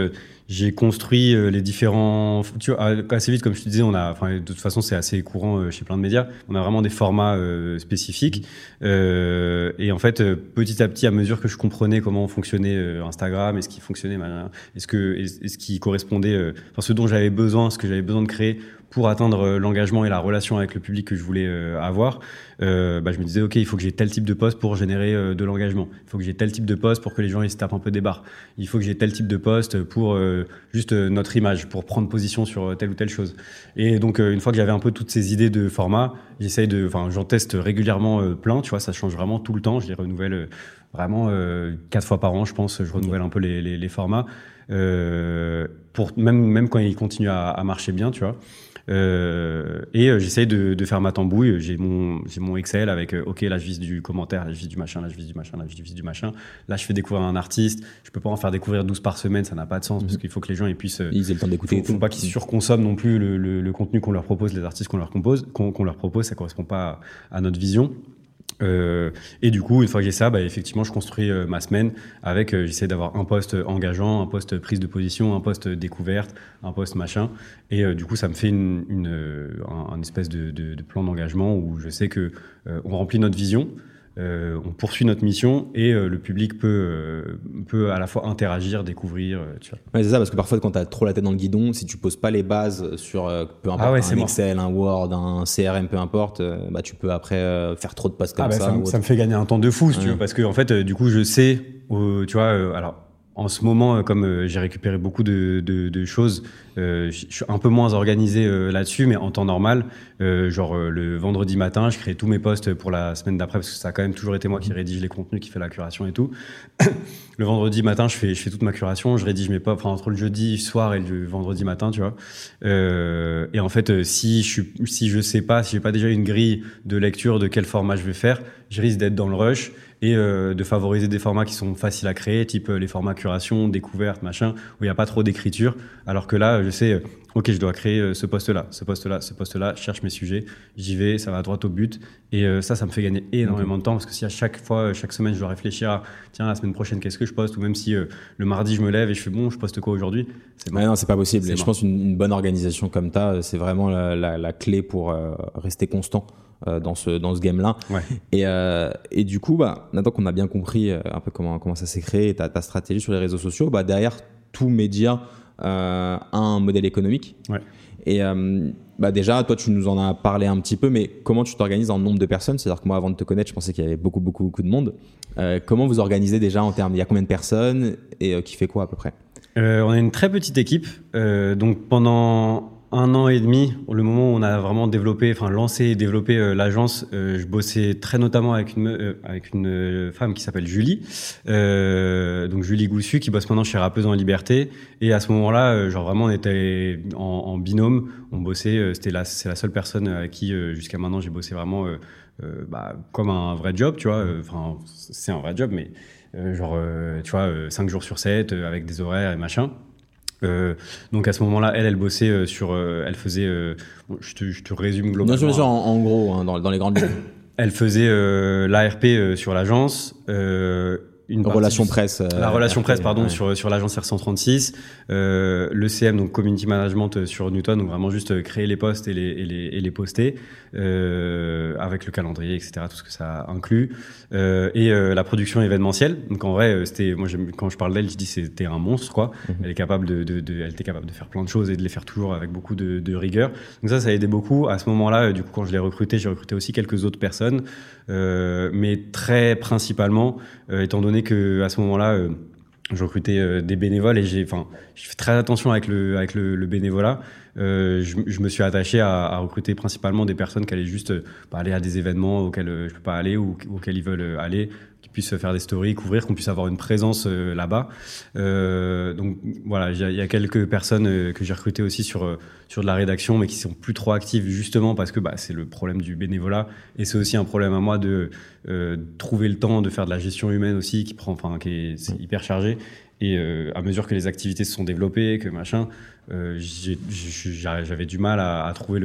j'ai construit euh, les différents. Tu vois, assez vite, comme je te disais, on a. Enfin, de toute façon, c'est assez courant euh, chez plein de médias. On a vraiment des formats euh, spécifiques. Euh, et en fait, petit à petit, à mesure que je comprenais comment fonctionnait Instagram et ce qui fonctionnait, est-ce que, est ce qui correspondait, enfin, ce dont j'avais besoin, ce que j'avais besoin de créer pour atteindre euh, l'engagement et la relation avec le public que je voulais euh, avoir, euh, bah, je me disais, OK, il faut que j'ai tel type de poste pour générer de l'engagement. Il faut que j'ai tel type de poste pour que les gens ils se tapent un peu des barres. Il faut que j'ai tel type de poste pour juste notre image, pour prendre position sur telle ou telle chose. Et donc, une fois que j'avais un peu toutes ces idées de format, j'essaye de, enfin, j'en teste régulièrement plein, tu vois, ça change vraiment tout le temps. Je les renouvelle vraiment quatre fois par an, je pense. Je renouvelle un peu les, les, formats. pour même même quand ils continuent à, à marcher bien, tu vois. Euh, et euh, j'essaye de, de, faire ma tambouille. J'ai mon, j'ai mon Excel avec, euh, OK, là, je vise du commentaire, là, je vise du machin, là, je vise du machin, là, je vise du machin. Là, je fais découvrir un artiste. Je peux pas en faire découvrir 12 par semaine, ça n'a pas de sens, parce mhm. qu'il faut que les gens ils puissent. Ils aient le temps d'écouter. Faut, faut pas qu'ils surconsomment non plus le, le, le contenu qu'on leur propose, les artistes qu'on leur compose, qu'on, leur propose, ça correspond pas à, à notre vision. Euh, et du coup, une fois que j'ai ça, bah, effectivement, je construis euh, ma semaine avec, euh, j'essaie d'avoir un poste engageant, un poste prise de position, un poste découverte, un poste machin. Et du coup, ça me fait une, une un, espèce de, de, de plan d'engagement où je sais que on remplit notre vision. Euh, on poursuit notre mission et euh, le public peut, euh, peut à la fois interagir, découvrir. tu vois. Ouais, c'est ça, parce que parfois, quand tu as trop la tête dans le guidon, si tu poses pas les bases sur peu importe ah un Excel, un Word, un CRM, peu importe, bah, tu peux après faire trop de comme ah bah, ça. Ça, me fait gagner un temps de fou, tu veux, parce que en fait, du coup, je sais, tu vois, alors en ce moment, euh, comme euh, j'ai récupéré beaucoup de, choses, euh, je suis un peu moins organisé là-dessus, mais en temps normal, genre le vendredi matin, je crée tous mes posts pour la semaine d'après, parce que ça a quand même toujours été moi qui rédige les contenus, qui fait la curation et tout. *coughs* le vendredi matin, je fais, toute ma curation, je rédige mes posts, entre le jeudi soir et le vendredi matin, tu vois. et en fait, si je je sais pas, si j'ai pas déjà une grille de lecture de quel format je vais faire, je risque d'être dans le rush et euh, de favoriser des formats qui sont faciles à créer, type euh, les formats curation, découverte, machin, où il n'y a pas trop d'écriture. Alors que là, je sais, euh, ok, je dois créer ce poste-là, ce poste-là, ce poste-là, je cherche mes sujets, j'y vais, ça va droit au but. Et ça, ça me fait gagner énormément de temps parce que si à chaque fois, chaque semaine, je dois réfléchir à, tiens, la semaine prochaine, qu'est-ce que je poste, ou même si le mardi, je me lève et je fais, bon, je poste quoi aujourd'hui, c'est bon. non, c'est pas possible. je pense une, une bonne organisation comme ta, c'est vraiment la, la, la, clé pour rester constant. Euh, dans ce dans ce game là et euh, et du coup bah maintenant qu'on a bien compris euh, un peu comment comment ça s'est créé ta, ta stratégie sur les réseaux sociaux bah derrière tout média a un modèle économique. Et bah déjà, toi, tu nous en as parlé un petit peu, mais comment tu t'organises en nombre de personnes? C'est-à-dire que moi, avant de te connaître, je pensais qu'il y avait beaucoup, beaucoup, beaucoup de monde. comment vous organisez déjà en termes Il y a combien de personnes? Et qui fait quoi à peu près? On a une très petite équipe. donc pendant un an et demi, le moment où on a vraiment développé, enfin lancé et développé euh, l'agence, euh, je bossais très notamment avec une euh, avec une femme qui s'appelle Julie, donc Julie Goussu qui bosse maintenant chez Rappeuse en Liberté. Et à ce moment-là, genre vraiment on était en, binôme, on bossait. C'était la c'est la seule personne avec qui jusqu'à maintenant j'ai bossé vraiment bah, comme un vrai job, tu vois. Enfin c'est un vrai job, mais genre tu vois 5 jours sur 7 avec des horaires et machin. Euh, donc à ce moment-là, elle, elle bossait euh, sur, euh, elle faisait, je, te, je, te, résume globalement. Bien sûr, en, en gros, hein, dans, dans, les grandes lignes. Elle faisait l'ARP sur l'agence. Une relation presse. la relation presse, pardon, sur sur l'agence R136, le CM donc community management sur Newton, donc vraiment juste créer les posts et les et les, et les poster avec le calendrier, etc. Tout ce que ça inclut et la production événementielle. Donc en vrai, c'était moi quand je parle d'elle, je dis c'était un monstre quoi. Mhm. Elle est capable de, de, de, elle était capable de faire plein de choses et de les faire toujours avec beaucoup de, de rigueur. Donc ça, ça a aidé beaucoup. À ce moment-là, du coup, quand je l'ai recruté, j'ai recruté aussi quelques autres personnes, euh, mais très principalement, euh, étant donné que à ce moment-là, euh, je recrutais euh, des bénévoles et j'ai, enfin, je fais très attention avec le avec le, bénévolat. Euh, je, me suis attaché à, recruter principalement des personnes qui allaient juste bah, aller à des événements auxquels je peux pas aller ou auxquels ils veulent aller, puisse faire des stories, couvrir, qu'on puisse avoir une présence euh, là-bas. Euh, donc voilà, il y, a quelques personnes euh, que j'ai recrutées aussi sur sur de la rédaction, mais qui sont plus trop actives justement parce que bah, c'est le problème du bénévolat et c'est aussi un problème à moi de trouver le temps de faire de la gestion humaine aussi qui prend, enfin, qui est, hyper chargé. Et à mesure que les activités se sont développées, que machin, euh, j'avais du mal à, à trouver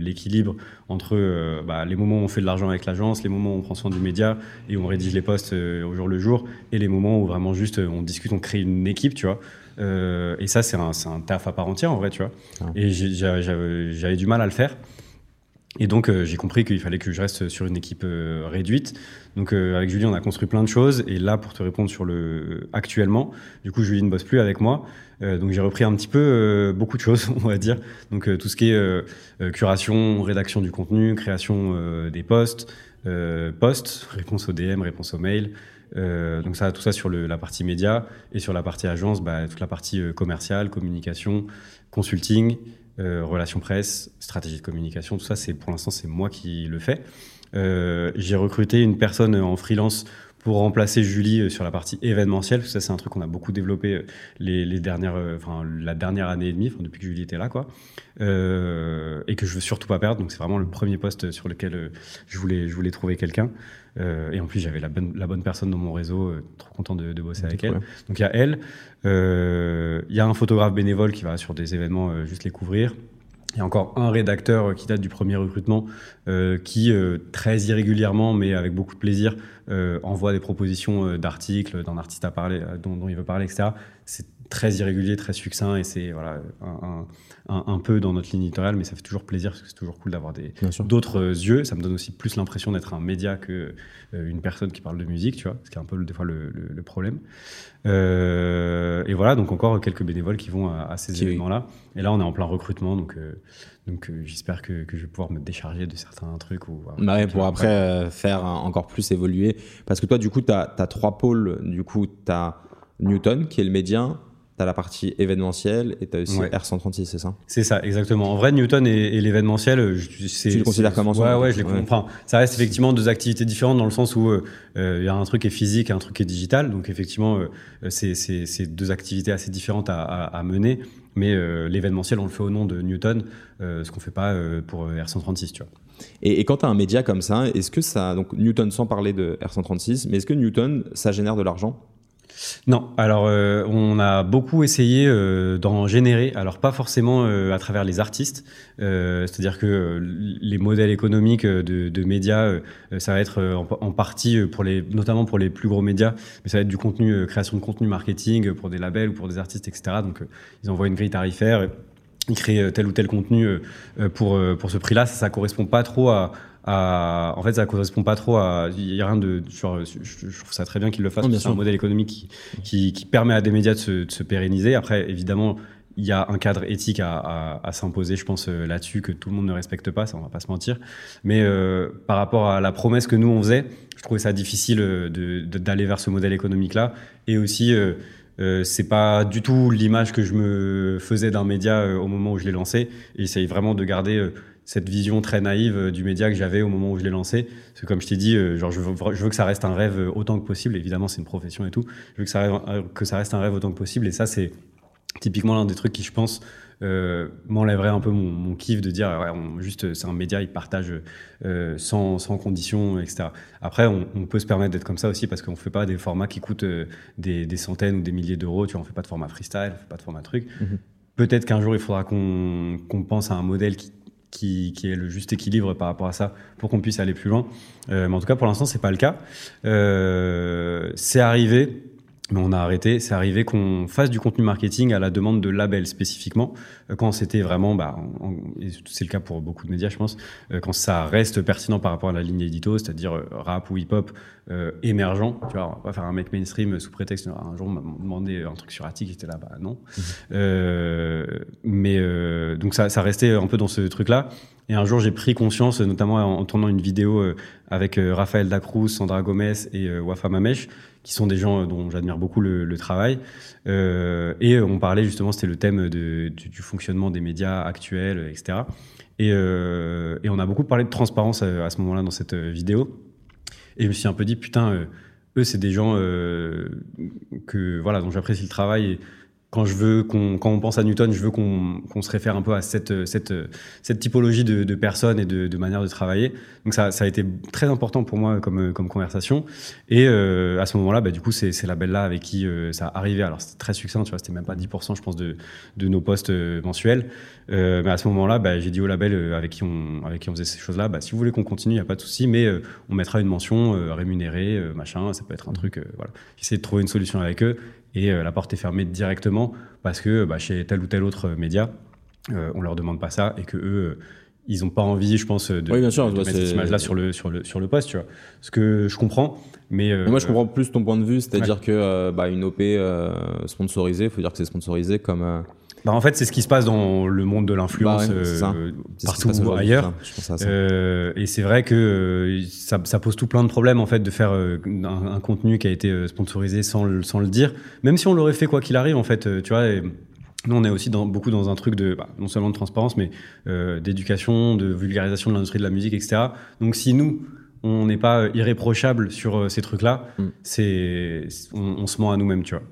l'équilibre le, entre euh, bah, les moments où on fait de l'argent avec l'agence, les moments où on prend soin du média et où on rédige les posts euh, au jour le jour, et les moments où vraiment juste on discute, on crée une équipe, tu vois. et ça, c'est un, un taf à part entière en vrai, tu vois. Ah. Et j'avais du mal à le faire. Et donc, j'ai compris qu'il fallait que je reste sur une équipe réduite. Donc, avec Julie, on a construit plein de choses. Et là, pour te répondre sur le actuellement, du coup, Julie ne bosse plus avec moi. Euh, donc j'ai repris un petit peu euh, beaucoup de choses, *laughs* on va dire. Donc euh, tout ce qui est curation, rédaction du contenu, création des posts, posts, réponse aux DM, réponse aux mails. donc ça, tout ça sur la partie média et sur la partie agence, bah, toute la partie commerciale, communication, consulting, relations presse, stratégie de communication. Tout ça, c'est pour l'instant c'est moi qui le fais. j'ai recruté une personne en freelance pour remplacer Julie euh, sur la partie événementielle. Parce que ça, c'est un truc qu'on a beaucoup développé euh, les, les dernières, euh, enfin, la dernière année et demie, enfin, depuis que Julie était là, quoi. Euh, et que je veux surtout pas perdre. Donc, c'est vraiment le premier poste sur lequel je voulais, je voulais trouver quelqu'un. Euh, et en plus, j'avais la bonne, la bonne personne dans mon réseau. trop content de, de bosser avec elle. Donc, il y a elle. Il y a un photographe bénévole qui va sur des événements juste les couvrir. Il y a encore un rédacteur qui date du premier recrutement euh, qui, euh, très irrégulièrement, mais avec beaucoup de plaisir, euh, envoie des propositions euh, d'articles d'un artiste à parler, euh, dont, dont, il veut parler, etc. C'est très irrégulier, très succinct et c'est voilà, un, un, un, peu dans notre ligne éditoriale, mais ça fait toujours plaisir parce que c'est toujours cool d'avoir d'autres yeux. Ça me donne aussi plus l'impression d'être un média que une personne qui parle de musique, tu vois, ce qui est un peu des fois le, le, le problème. et voilà, donc encore quelques bénévoles qui vont à, à ces événements-là. Et là, on est en plein recrutement, donc donc euh, j'espère que, que, je vais pouvoir me décharger de certains trucs. Ou, bah ouais, pour après euh, faire encore plus évoluer. Parce que toi, du coup, tu as, as, trois pôles. Du coup, tu as Newton, qui est le média. Tu as la partie événementielle et tu as aussi ouais. R136, c'est ça? C'est ça, exactement. En vrai, Newton et, et l'événementiel, tu le considères comment ça? Ouais, ouais, je les comprends. Ça reste effectivement deux activités différentes dans le sens où il euh, y a un truc qui est physique et un truc qui est digital. Donc effectivement, euh, c'est deux activités assez différentes à, à, à mener. Mais euh, l'événementiel, on le fait au nom de Newton, euh, ce qu'on fait pas euh, pour R136, tu vois. Et, et quand tu as un média comme ça, est-ce que ça, donc Newton sans parler de R136, mais est-ce que Newton, ça génère de l'argent? Non, alors euh, on a beaucoup essayé euh, d'en générer, alors pas forcément euh, à travers les artistes, c'est-à-dire que les modèles économiques de, médias, ça va être en, partie pour les, notamment pour les plus gros médias, mais ça va être du contenu, création de contenu marketing pour des labels ou pour des artistes, etc. Donc ils envoient une grille tarifaire ils créent tel ou tel contenu pour pour ce prix-là, ça, ça correspond pas trop à, à, en fait, ça correspond pas trop à, il y a rien de, je, je, trouve ça très bien qu'ils le fassent. C'est un modèle économique qui, qui, qui, permet à des médias de se, de se pérenniser. Après, évidemment, il y a un cadre éthique à, à, à s'imposer, je pense, euh, là-dessus, que tout le monde ne respecte pas, ça, on va pas se mentir. Mais euh, par rapport à la promesse que nous, on faisait, je trouvais ça difficile euh, d'aller vers ce modèle économique-là. Et aussi, euh, euh, c'est pas du tout l'image que je me faisais d'un média au moment où je l'ai lancé. Et j'essaye vraiment de garder cette vision très naïve euh, du média que j'avais au moment où je l'ai lancé. Parce que comme je t'ai dit, euh, genre je veux, je veux, que ça reste un rêve autant que possible. Évidemment, c'est une profession et tout. Je veux que ça, rêve, euh, que ça reste un rêve autant que possible. Et ça, c'est typiquement l'un des trucs qui, je pense, euh, m'enlèverait un peu mon, mon, kiff de dire ouais, on, juste c'est un média, il partage euh, sans, sans condition, etc. Après, on, on peut se permettre d'être comme ça aussi parce qu'on fait pas des formats qui coûtent euh, des, des, centaines ou des milliers d'euros. Tu vois, on fait pas de format freestyle, on fait pas de format truc. Mm -hmm. Peut-être qu'un jour il faudra qu'on qu pense à un modèle qui qui, est le juste équilibre par rapport à ça pour qu'on puisse aller plus loin. mais en tout cas, pour l'instant, c'est pas le cas. c'est arrivé mais on a arrêté. C'est arrivé qu'on fasse du contenu marketing à la demande de labels spécifiquement, euh, quand c'était vraiment, bah, c'est le cas pour beaucoup de médias, je pense, euh, quand ça reste pertinent par rapport à la ligne édito, c'est-à-dire euh, rap ou hip-hop émergent. Tu vois, on va pas faire un mec mainstream sous prétexte. Un jour, on m'a demandé un truc sur Attic, j'étais là, bah non. Mmh. mais donc ça, ça restait un peu dans ce truc-là. Et un jour, j'ai pris conscience, notamment en, tournant une vidéo avec Raphaël Dacruz, Sandra Gomez et Wafa Mamesh, qui sont des gens dont j'admire beaucoup le, travail. Euh, et on parlait justement, c'était le thème de, du, fonctionnement des médias actuels, etc. Et, euh, et, on a beaucoup parlé de transparence à, ce moment-là dans cette vidéo. Et je me suis un peu dit, putain, eux, c'est des gens que, voilà, dont j'apprécie le travail. Quand je veux qu'on, quand on pense à Newton, je veux qu'on, qu'on se réfère un peu à cette, cette, cette typologie de, de personnes et de, de manière de travailler. Donc ça, ça a été très important pour moi comme, comme conversation. Et euh, à ce moment-là, bah, du coup, c'est, c'est label-là avec qui euh, ça arrivait. Alors c'était très succinct, tu vois, c'était même pas 10%, je pense, de, de nos postes euh, mensuels. Euh, mais à ce moment-là, bah, j'ai dit au label euh, avec qui on, avec qui on faisait ces choses-là, bah, si vous voulez qu'on continue, il n'y a pas de souci, mais on mettra une mention rémunérée, machin. Ça peut être un truc. voilà. J'essaie de trouver une solution avec eux et euh, la porte est fermée directement parce que bah, chez tel ou tel autre média, euh, on leur demande pas ça et que eux ils n'ont pas envie, je pense, de, oui, bien sûr, mettre cette image-là sur le, sur, le, sur le poste, tu vois. Ce que je comprends, mais... Euh, moi, je comprends plus ton point de vue, c'est-à-dire que bah, une OP sponsorisée, il faut dire que c'est sponsorisé comme... Bah, en fait, c'est ce qui se passe dans le monde de l'influence bah partout ailleurs. et c'est vrai que ça, ça, pose tout plein de problèmes en fait de faire un, un, contenu qui a été sponsorisé sans le, sans le dire, même si on l'aurait fait quoi qu'il arrive en fait, tu vois. Et, nous, on est aussi dans, beaucoup dans un truc de, bah, non seulement de transparence, mais euh, d'éducation, de vulgarisation de l'industrie de la musique, etc. Donc, si nous, on n'est pas irréprochable sur ces trucs-là, mm. c'est, on, on, se ment à nous-mêmes, tu vois.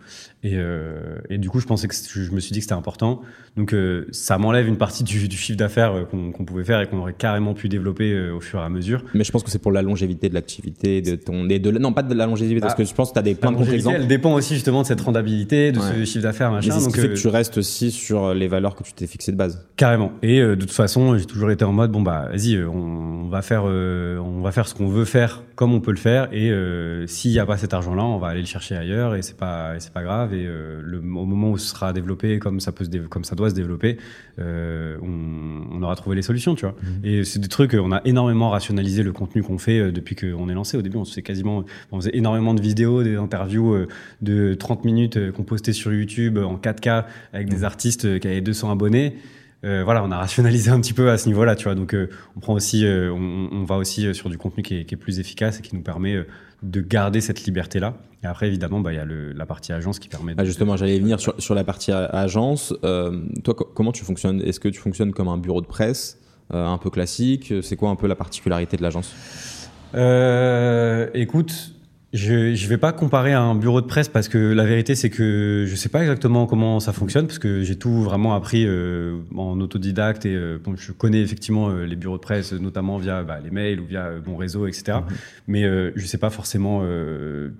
Et, euh, et, du coup, je pensais que je me suis dit que c'était important. Donc, euh, ça m'enlève une partie du, du chiffre d'affaires euh, qu'on pouvait faire et qu'on aurait carrément pu développer euh, au fur et à mesure. Mais je pense que c'est pour la longévité de l'activité, de ton, et de, non, pas de la longévité, parce ah. que je pense que tu as des plein de contre-exemples. Elle dépend aussi justement de cette rentabilité, de ce chiffre d'affaires, machin. Mais donc, ce que tu restes aussi sur les valeurs que tu t'es fixées de base. Carrément. Et de toute façon, j'ai toujours été en mode, bon bah, vas-y, on, on, va faire, on va faire ce qu'on veut faire comme on peut le faire. Et s'il n'y a pas cet argent-là, on va aller le chercher ailleurs et c'est pas, c'est pas grave. Et le, au moment où ce sera développé comme ça peut se comme ça doit se développer, euh, on, on, aura trouvé les solutions, tu vois. Mhm. Et c'est des trucs, on a énormément rationalisé le contenu qu'on fait euh, depuis qu'on est lancé. Au début, on faisait quasiment, on faisait énormément de vidéos, des interviews euh, de 30 minutes qu'on postait sur YouTube en 4K avec des mhm. artistes qui avaient 200 abonnés. Euh, voilà, on a rationalisé un petit peu à ce niveau-là, tu vois. Donc, euh, on prend aussi, euh, on, on, va aussi sur du contenu qui est, qui est, plus efficace et qui nous permet de garder cette liberté-là. Et après, évidemment, bah, il y a le, la partie agence qui permet. Ah, justement, j'allais venir sur, sur, la partie agence. toi, comment tu fonctionnes? Est-ce que tu fonctionnes comme un bureau de presse un peu classique? C'est quoi un peu la particularité de l'agence? Écoute, je ne vais pas comparer à un bureau de presse parce que la vérité c'est que je sais pas exactement comment ça fonctionne parce que j'ai tout vraiment appris euh, en autodidacte et euh, bon, je connais effectivement euh, les bureaux de presse notamment via bah, les mails ou via mon réseau etc. Mm-hmm. Mais je sais pas forcément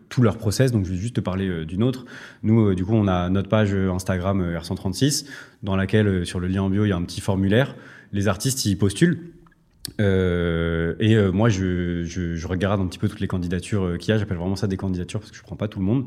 tout leur process donc je vais juste te parler d'une autre. Nous du coup on a notre page Instagram R136 dans laquelle sur le lien en bio il y a un petit formulaire. Les artistes y postulent euh, et euh, moi, je, je, je, regarde un petit peu toutes les candidatures euh, qu'il y a. J'appelle vraiment ça des candidatures parce que je prends pas tout le monde.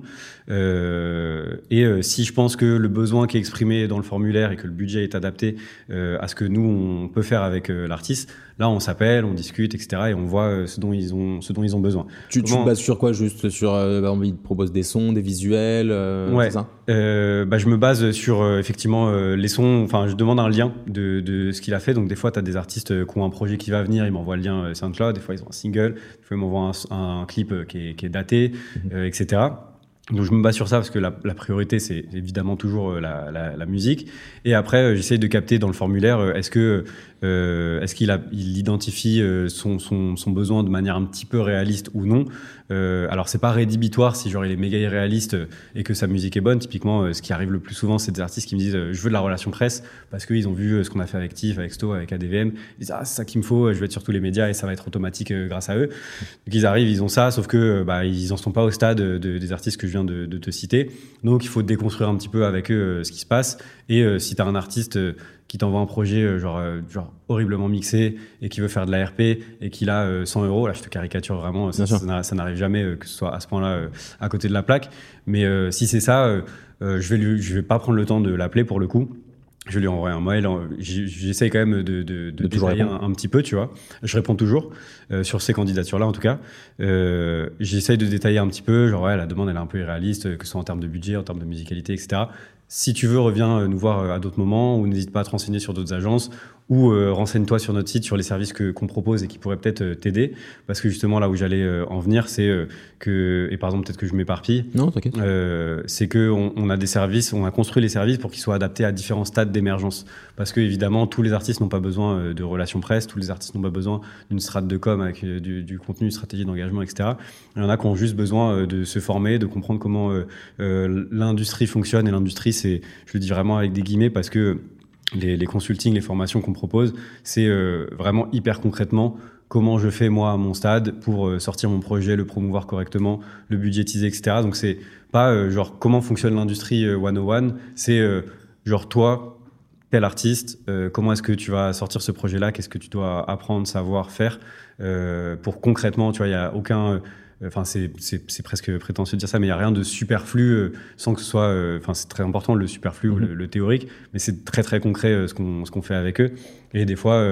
Euh, et euh, si je pense que le besoin qui est exprimé dans le formulaire et que le budget est adapté à ce que nous on peut faire avec l'artiste, là, on s'appelle, on discute, etc. Et on voit ce dont ils ont, ce dont ils ont besoin. Tu, tu te bases sur quoi Juste sur, bah, ils te proposent des sons, des visuels. ouais. Ça? bah, je me base sur effectivement les sons. Enfin, je demande un lien de, de ce qu'il a fait. Donc des fois, tu as des artistes qui ont un projet qui va venir, ils m'envoient le lien euh, SoundCloud, des fois ils ont un single, des fois ils m'envoient un, clip euh, qui est, qui est daté, mhm. euh, etc. Donc je me base sur ça parce que la, la priorité c'est évidemment toujours la, la, la, musique. Et après j'essaye de capter dans le formulaire est-ce que euh, est-ce qu'il il identifie son, son, besoin de manière un petit peu réaliste ou non? Euh, alors c'est pas rédhibitoire si genre il est méga irréaliste et que sa musique est bonne. Typiquement, euh, ce qui arrive le plus souvent, c'est des artistes qui me disent euh, je veux de la relation presse parce qu'ils ont vu ce qu'on a fait avec Tiff, avec Sto, avec ADVM. Ils disent ah c'est ça qu'il me faut, je vais être sur tous les médias et ça va être automatique grâce à eux. Donc ils arrivent, ils ont ça, sauf que bah ils en sont pas au stade de, des artistes que je viens de, te citer. Donc, il faut déconstruire un petit peu avec eux ce qui se passe. Et si tu as un artiste qui t'envoie un projet genre, genre horriblement mixé et qui veut faire de la RP et qu'il a 100 euros, là je te caricature vraiment, ça, ça, n'arrive jamais que ce soit à ce point-là à côté de la plaque. Mais si c'est ça, je vais lui, je vais pas prendre le temps de l'appeler pour le coup je lui envoie un mail. J'essaye quand même de, de, de, détailler un, petit peu, tu vois. Je réponds toujours euh, sur ces candidatures-là, en tout cas. Euh, J'essaye de détailler un petit peu. Genre, ouais, la demande, elle est un peu irréaliste, que ce soit en termes de budget, en termes de musicalité, etc. Si tu veux, reviens euh, nous voir euh, à d'autres moments ou n'hésite pas à te renseigner sur d'autres agences ou euh, renseigne-toi sur notre site sur les services que qu'on propose et qui pourraient peut-être t'aider. Parce que justement là où j'allais en venir c'est que et par exemple peut-être que je m'éparpille. Non t'inquiète. C'est que on, a des services on a construit les services pour qu'ils soient adaptés à différents stades d'émergence. Parce que évidemment tous les artistes n'ont pas besoin de relations presse tous les artistes n'ont pas besoin d'une strate de com avec du, du contenu une stratégie d'engagement etc il y en a qui ont juste besoin de se former de comprendre comment l'industrie fonctionne. Et l'industrie c'est, je le dis vraiment avec des guillemets parce que les, consultings, les formations qu'on propose, c'est euh, vraiment hyper concrètement comment je fais moi à mon stade pour euh, sortir mon projet, le promouvoir correctement, le budgétiser, etc. Donc c'est pas euh, genre comment fonctionne l'industrie 101, c'est genre toi, tel artiste, comment est-ce que tu vas sortir ce projet-là, qu'est-ce que tu dois apprendre, savoir, faire pour concrètement, tu vois, il y a aucun Enfin, c'est presque prétentieux de dire ça, mais il n'y a rien de superflu euh, sans que ce soit. Euh, enfin, c'est très important le superflu ou mhm. le, théorique, mais c'est très très concret euh, ce qu'on qu'on fait avec eux. Et des fois,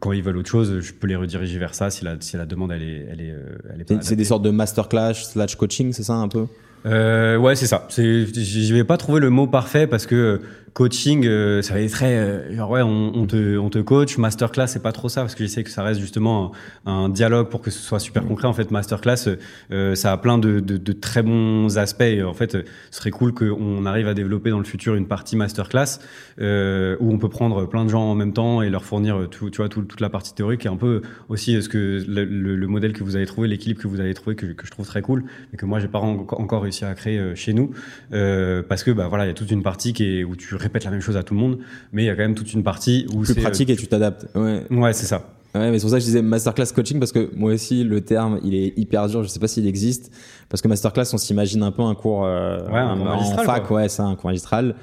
quand ils veulent autre chose, je peux les rediriger vers ça si la, si la demande elle est elle est, elle est C'est des sortes de masterclass slash coaching, c'est ça un peu? Euh, ouais, c'est ça. Je vais pas trouver le mot parfait parce que coaching, euh, ça va être très euh, ouais, on, te on te coach. Masterclass, c'est pas trop ça parce que j'essaie que ça reste justement un, dialogue pour que ce soit super concret. En fait, masterclass, euh, ça a plein de, de, très bons aspects. En fait, ce serait cool qu'on arrive à développer dans le futur une partie masterclass où on peut prendre plein de gens en même temps et leur fournir tu vois, tout, toute la partie théorique et un peu aussi ce que le, le, modèle que vous avez trouvé, l'équilibre que vous avez trouvé que, je trouve très cool et que moi j'ai pas encore réussi à créer chez nous parce que bah voilà, il y a toute une partie qui est où tu répète la même chose à tout le monde, mais il y a quand même toute une partie où c'est pratique et tu t'adaptes. Ouais, ouais c'est ça. Ouais, mais c'est pour ça que je disais masterclass coaching parce que moi aussi le terme il est hyper dur. Je sais pas s'il existe parce que masterclass on s'imagine un peu un cours euh, ouais, un en fac, ouais, c'est un cours magistral.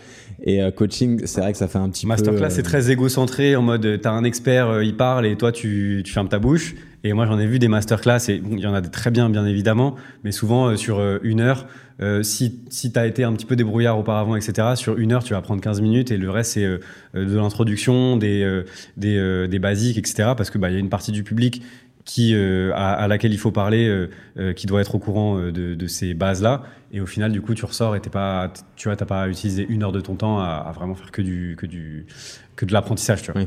Et euh, coaching, c'est vrai que ça fait un petit masterclass, peu. Masterclass c'est très égocentré en mode t'as un expert, euh, il parle et toi tu, tu fermes ta bouche. Et moi j'en ai vu des masterclass et il y en a des très bien bien évidemment, mais souvent sur une heure euh, si si tu as été un petit peu débrouillard auparavant, etc., sur une heure, tu vas prendre 15 minutes et le reste, c'est euh, de l'introduction, des, euh, des, basiques, etc., parce que bah, y a une partie du public qui, à, laquelle il faut parler, qui doit être au courant de, ces bases-là. Et au final, du coup, tu ressors et t'es pas, tu vois, t'as pas utilisé une heure de ton temps à, vraiment faire que du, que du, que de l'apprentissage, tu vois.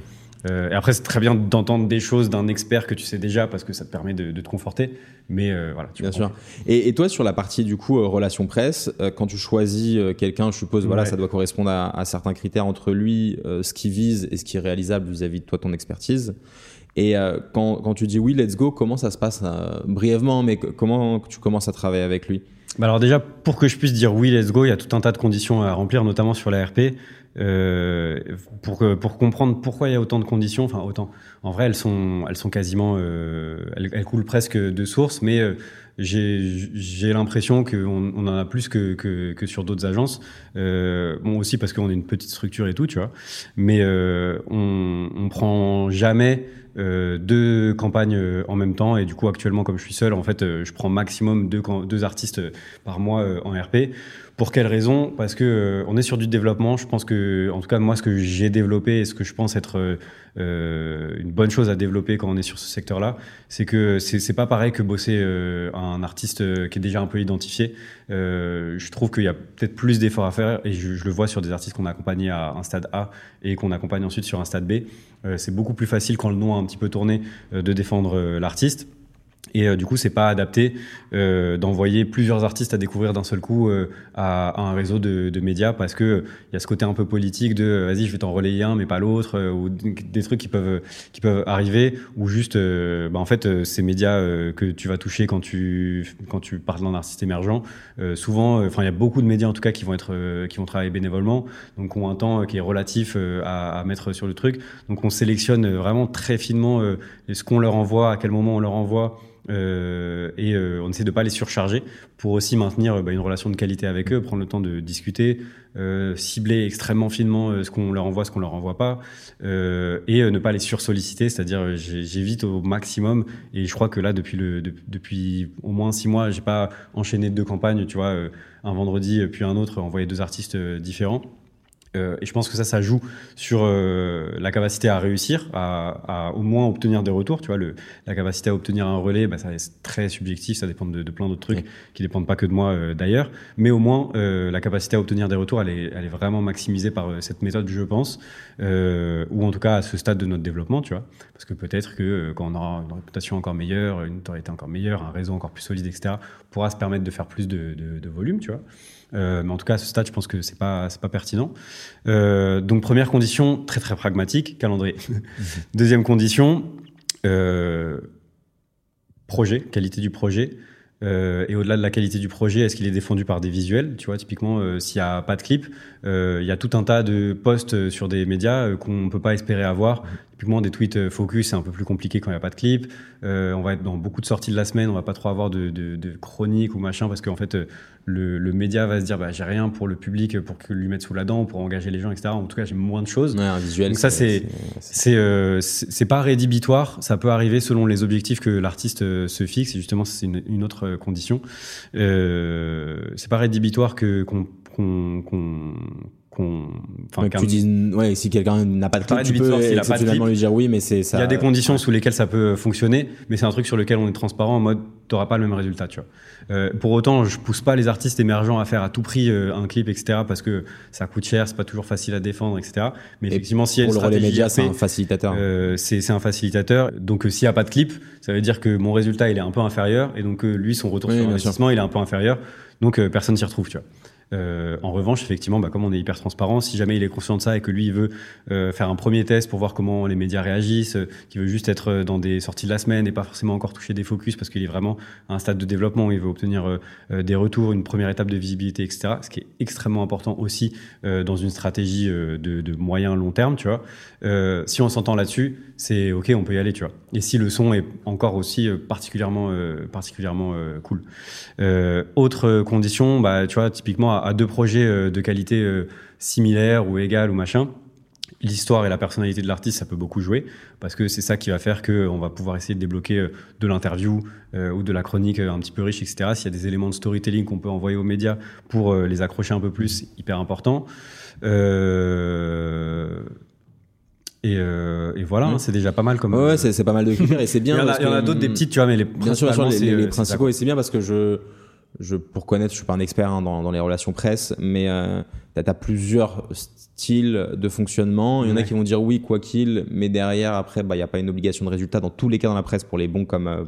Euh, et après, c'est très bien d'entendre des choses d'un expert que tu sais déjà parce que ça te permet de, de te conforter. Mais euh, voilà, tu bien sûr. Et, et, toi, sur la partie du coup euh, relation presse, quand tu choisis quelqu'un, je suppose, voilà, ça doit correspondre à, à certains critères entre lui, ce qu'il vise et ce qui est réalisable vis-à-vis de toi, ton expertise. Et quand, quand, tu dis oui, let's go, comment ça se passe brièvement, mais comment tu commences à travailler avec lui? Bah alors déjà, pour que je puisse dire oui, let's go, il y a tout un tas de conditions à remplir, notamment sur la RP. Euh, pour, comprendre pourquoi il y a autant de conditions, enfin autant, en vrai elles sont, quasiment, euh, elles, coulent presque de source, mais euh, j'ai l'impression qu'on on en a plus que, sur d'autres agences. Bon aussi parce qu'on est une petite structure et tout, tu vois, mais on, on prend jamais deux campagnes en même temps. Et du coup actuellement comme je suis seul en fait je prends maximum deux artistes par mois en RP pour quelle raison? Parce que euh, on est sur du développement. Je pense que, en tout cas, moi, ce que j'ai développé et ce que je pense être euh, euh une bonne chose à développer quand on est sur ce secteur-là, c'est que c'est pas pareil que bosser un artiste qui est déjà un peu identifié. je trouve qu'il y a peut-être plus d'efforts à faire et je, je, le vois sur des artistes qu'on a accompagnés à un stade A et qu'on accompagne ensuite sur un stade B. c'est beaucoup plus facile quand le nom a un petit peu tourné de défendre l'artiste. Et euh, du coup, c'est pas adapté euh, d'envoyer plusieurs artistes à découvrir d'un seul coup euh, à, à, un réseau de, de médias parce que il y a ce côté un peu politique de euh, vas-y, je vais t'en relayer un mais pas l'autre euh, ou des trucs qui peuvent qui peuvent arriver ou juste bah, en fait ces médias que tu vas toucher quand tu quand tu parles d'un artiste émergent, souvent, enfin il y a beaucoup de médias en tout cas qui vont être qui vont travailler bénévolement, donc ont un temps qui est relatif à, à, mettre sur le truc. Donc on sélectionne vraiment très finement ce qu'on leur envoie, à quel moment on leur envoie euh, et euh, on essaie de pas les surcharger pour aussi maintenir bah, une relation de qualité avec eux, prendre le temps de discuter, euh, cibler extrêmement finement ce qu'on leur envoie, ce qu'on leur envoie pas, et ne pas les sursolliciter, c'est-à-dire j'évite au maximum. Et je crois que là, depuis depuis au moins six mois, j'ai pas enchaîné deux campagnes, tu vois, un vendredi puis un autre, envoyer deux artistes différents. Euh, et je pense que ça, ça joue sur euh, la capacité à réussir, à, à, au moins obtenir des retours. Tu vois, le, la capacité à obtenir un relais, bah, ça reste très subjectif, ça dépend de, de plein d'autres trucs qui dépendent pas que de moi euh, d'ailleurs. Mais au moins, la capacité à obtenir des retours, elle est, elle est vraiment maximisée par cette méthode, je pense, ou en tout cas à ce stade de notre développement, tu vois. Parce que peut-être que quand on aura une réputation encore meilleure, une notoriété encore meilleure, un réseau encore plus solide, etc., pourra se permettre de faire plus de, de, de volume, tu vois. Euh, mais en tout cas, à ce stade, je pense que c'est pas c'est pas pertinent. Euh, donc première condition, très très pragmatique, calendrier. *laughs* Deuxième condition, euh, projet, qualité du projet. Et au-delà de la qualité du projet, est-ce qu'il est défendu par des visuels? Tu vois, typiquement, s'il n'y a pas de clip, il y a tout un tas de posts sur des médias qu'on ne peut pas espérer avoir. Typiquement, des tweets focus, c'est un peu plus compliqué quand il n'y a pas de clip. on va être dans beaucoup de sorties de la semaine, on va pas trop avoir de, de, de chroniques ou machin, parce qu'en fait, le, le, média va se dire, bah, j'ai rien pour le public, pour que lui mettre sous la dent, pour engager les gens, etc. En tout cas, j'ai moins de choses. Ouais, un visuel. Donc ça, c'est c'est euh, c'est pas rédhibitoire. Ça peut arriver selon les objectifs que l'artiste se fixe. Et justement, c'est une, une, autre condition. Euh, c'est pas rédhibitoire que qu'on qu'on qu'on enfin tu dis ouais si quelqu'un n'a pas de clip tu peux il a pas de clip, lui dire oui mais c'est ça il y a des conditions sous lesquelles ça peut fonctionner mais c'est un truc sur lequel on est transparent en mode t'auras pas le même résultat tu vois. Euh, pour autant je pousse pas les artistes émergents à faire à tout prix euh, un clip etc parce que ça coûte cher c'est pas toujours facile à défendre etc mais effectivement si pour le relais média c'est un facilitateur. euh, c'est un facilitateur. Donc s'il y a pas de clip ça veut dire que mon résultat il est un peu inférieur et donc lui son retour oui, sur investissement il est un peu inférieur. Donc personne s'y retrouve tu vois euh, en revanche, effectivement, bah, comme on est hyper transparent, si jamais il est conscient de ça et que lui il veut euh, faire un premier test pour voir comment les médias réagissent, euh, qu'il veut juste être dans des sorties de la semaine et pas forcément encore toucher des focus parce qu'il est vraiment à un stade de développement où il veut obtenir des retours, une première étape de visibilité, etc. Ce qui est extrêmement important aussi dans une stratégie de, de, moyen long terme, tu vois. si on s'entend là-dessus, c'est ok, on peut y aller, tu vois. Et si le son est encore aussi particulièrement particulièrement cool. autre condition, bah tu vois, typiquement à deux projets euh, de qualité euh, similaire ou égale ou machin, l'histoire et la personnalité de l'artiste, ça peut beaucoup jouer, parce que c'est ça qui va faire qu'on va pouvoir essayer de débloquer euh, de l'interview ou de la chronique un petit peu riche, etc. S'il y a des éléments de storytelling qu'on peut envoyer aux médias pour les accrocher un peu plus, hyper important. Euh... Et, euh, et, voilà, hein, c'est déjà pas mal comme. Ouais, c'est pas mal de critères et c'est *laughs* bien. il y en a, a d'autres, des petites, tu vois, mais les bien sûr, les, les, les principaux et c'est bien parce que je je, pour connaître, je suis pas un expert hein, dans, dans, les relations presse, mais euh, tu as, plusieurs styles de fonctionnement. Il y en a qui vont dire oui, quoi qu'il, mais derrière, après, il bah, n'y a pas une obligation de résultat dans tous les cas dans la presse, pour les bons comme euh,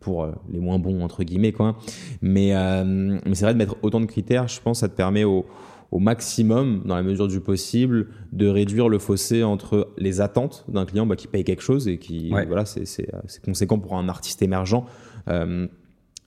pour euh, les moins bons, entre guillemets. Quoi. Mais, euh, mais c'est vrai de mettre autant de critères, je pense, ça te permet au, au maximum, dans la mesure du possible, de réduire le fossé entre les attentes d'un client bah, qui paye quelque chose et qui, ouais. voilà, c'est conséquent pour un artiste émergent. Euh,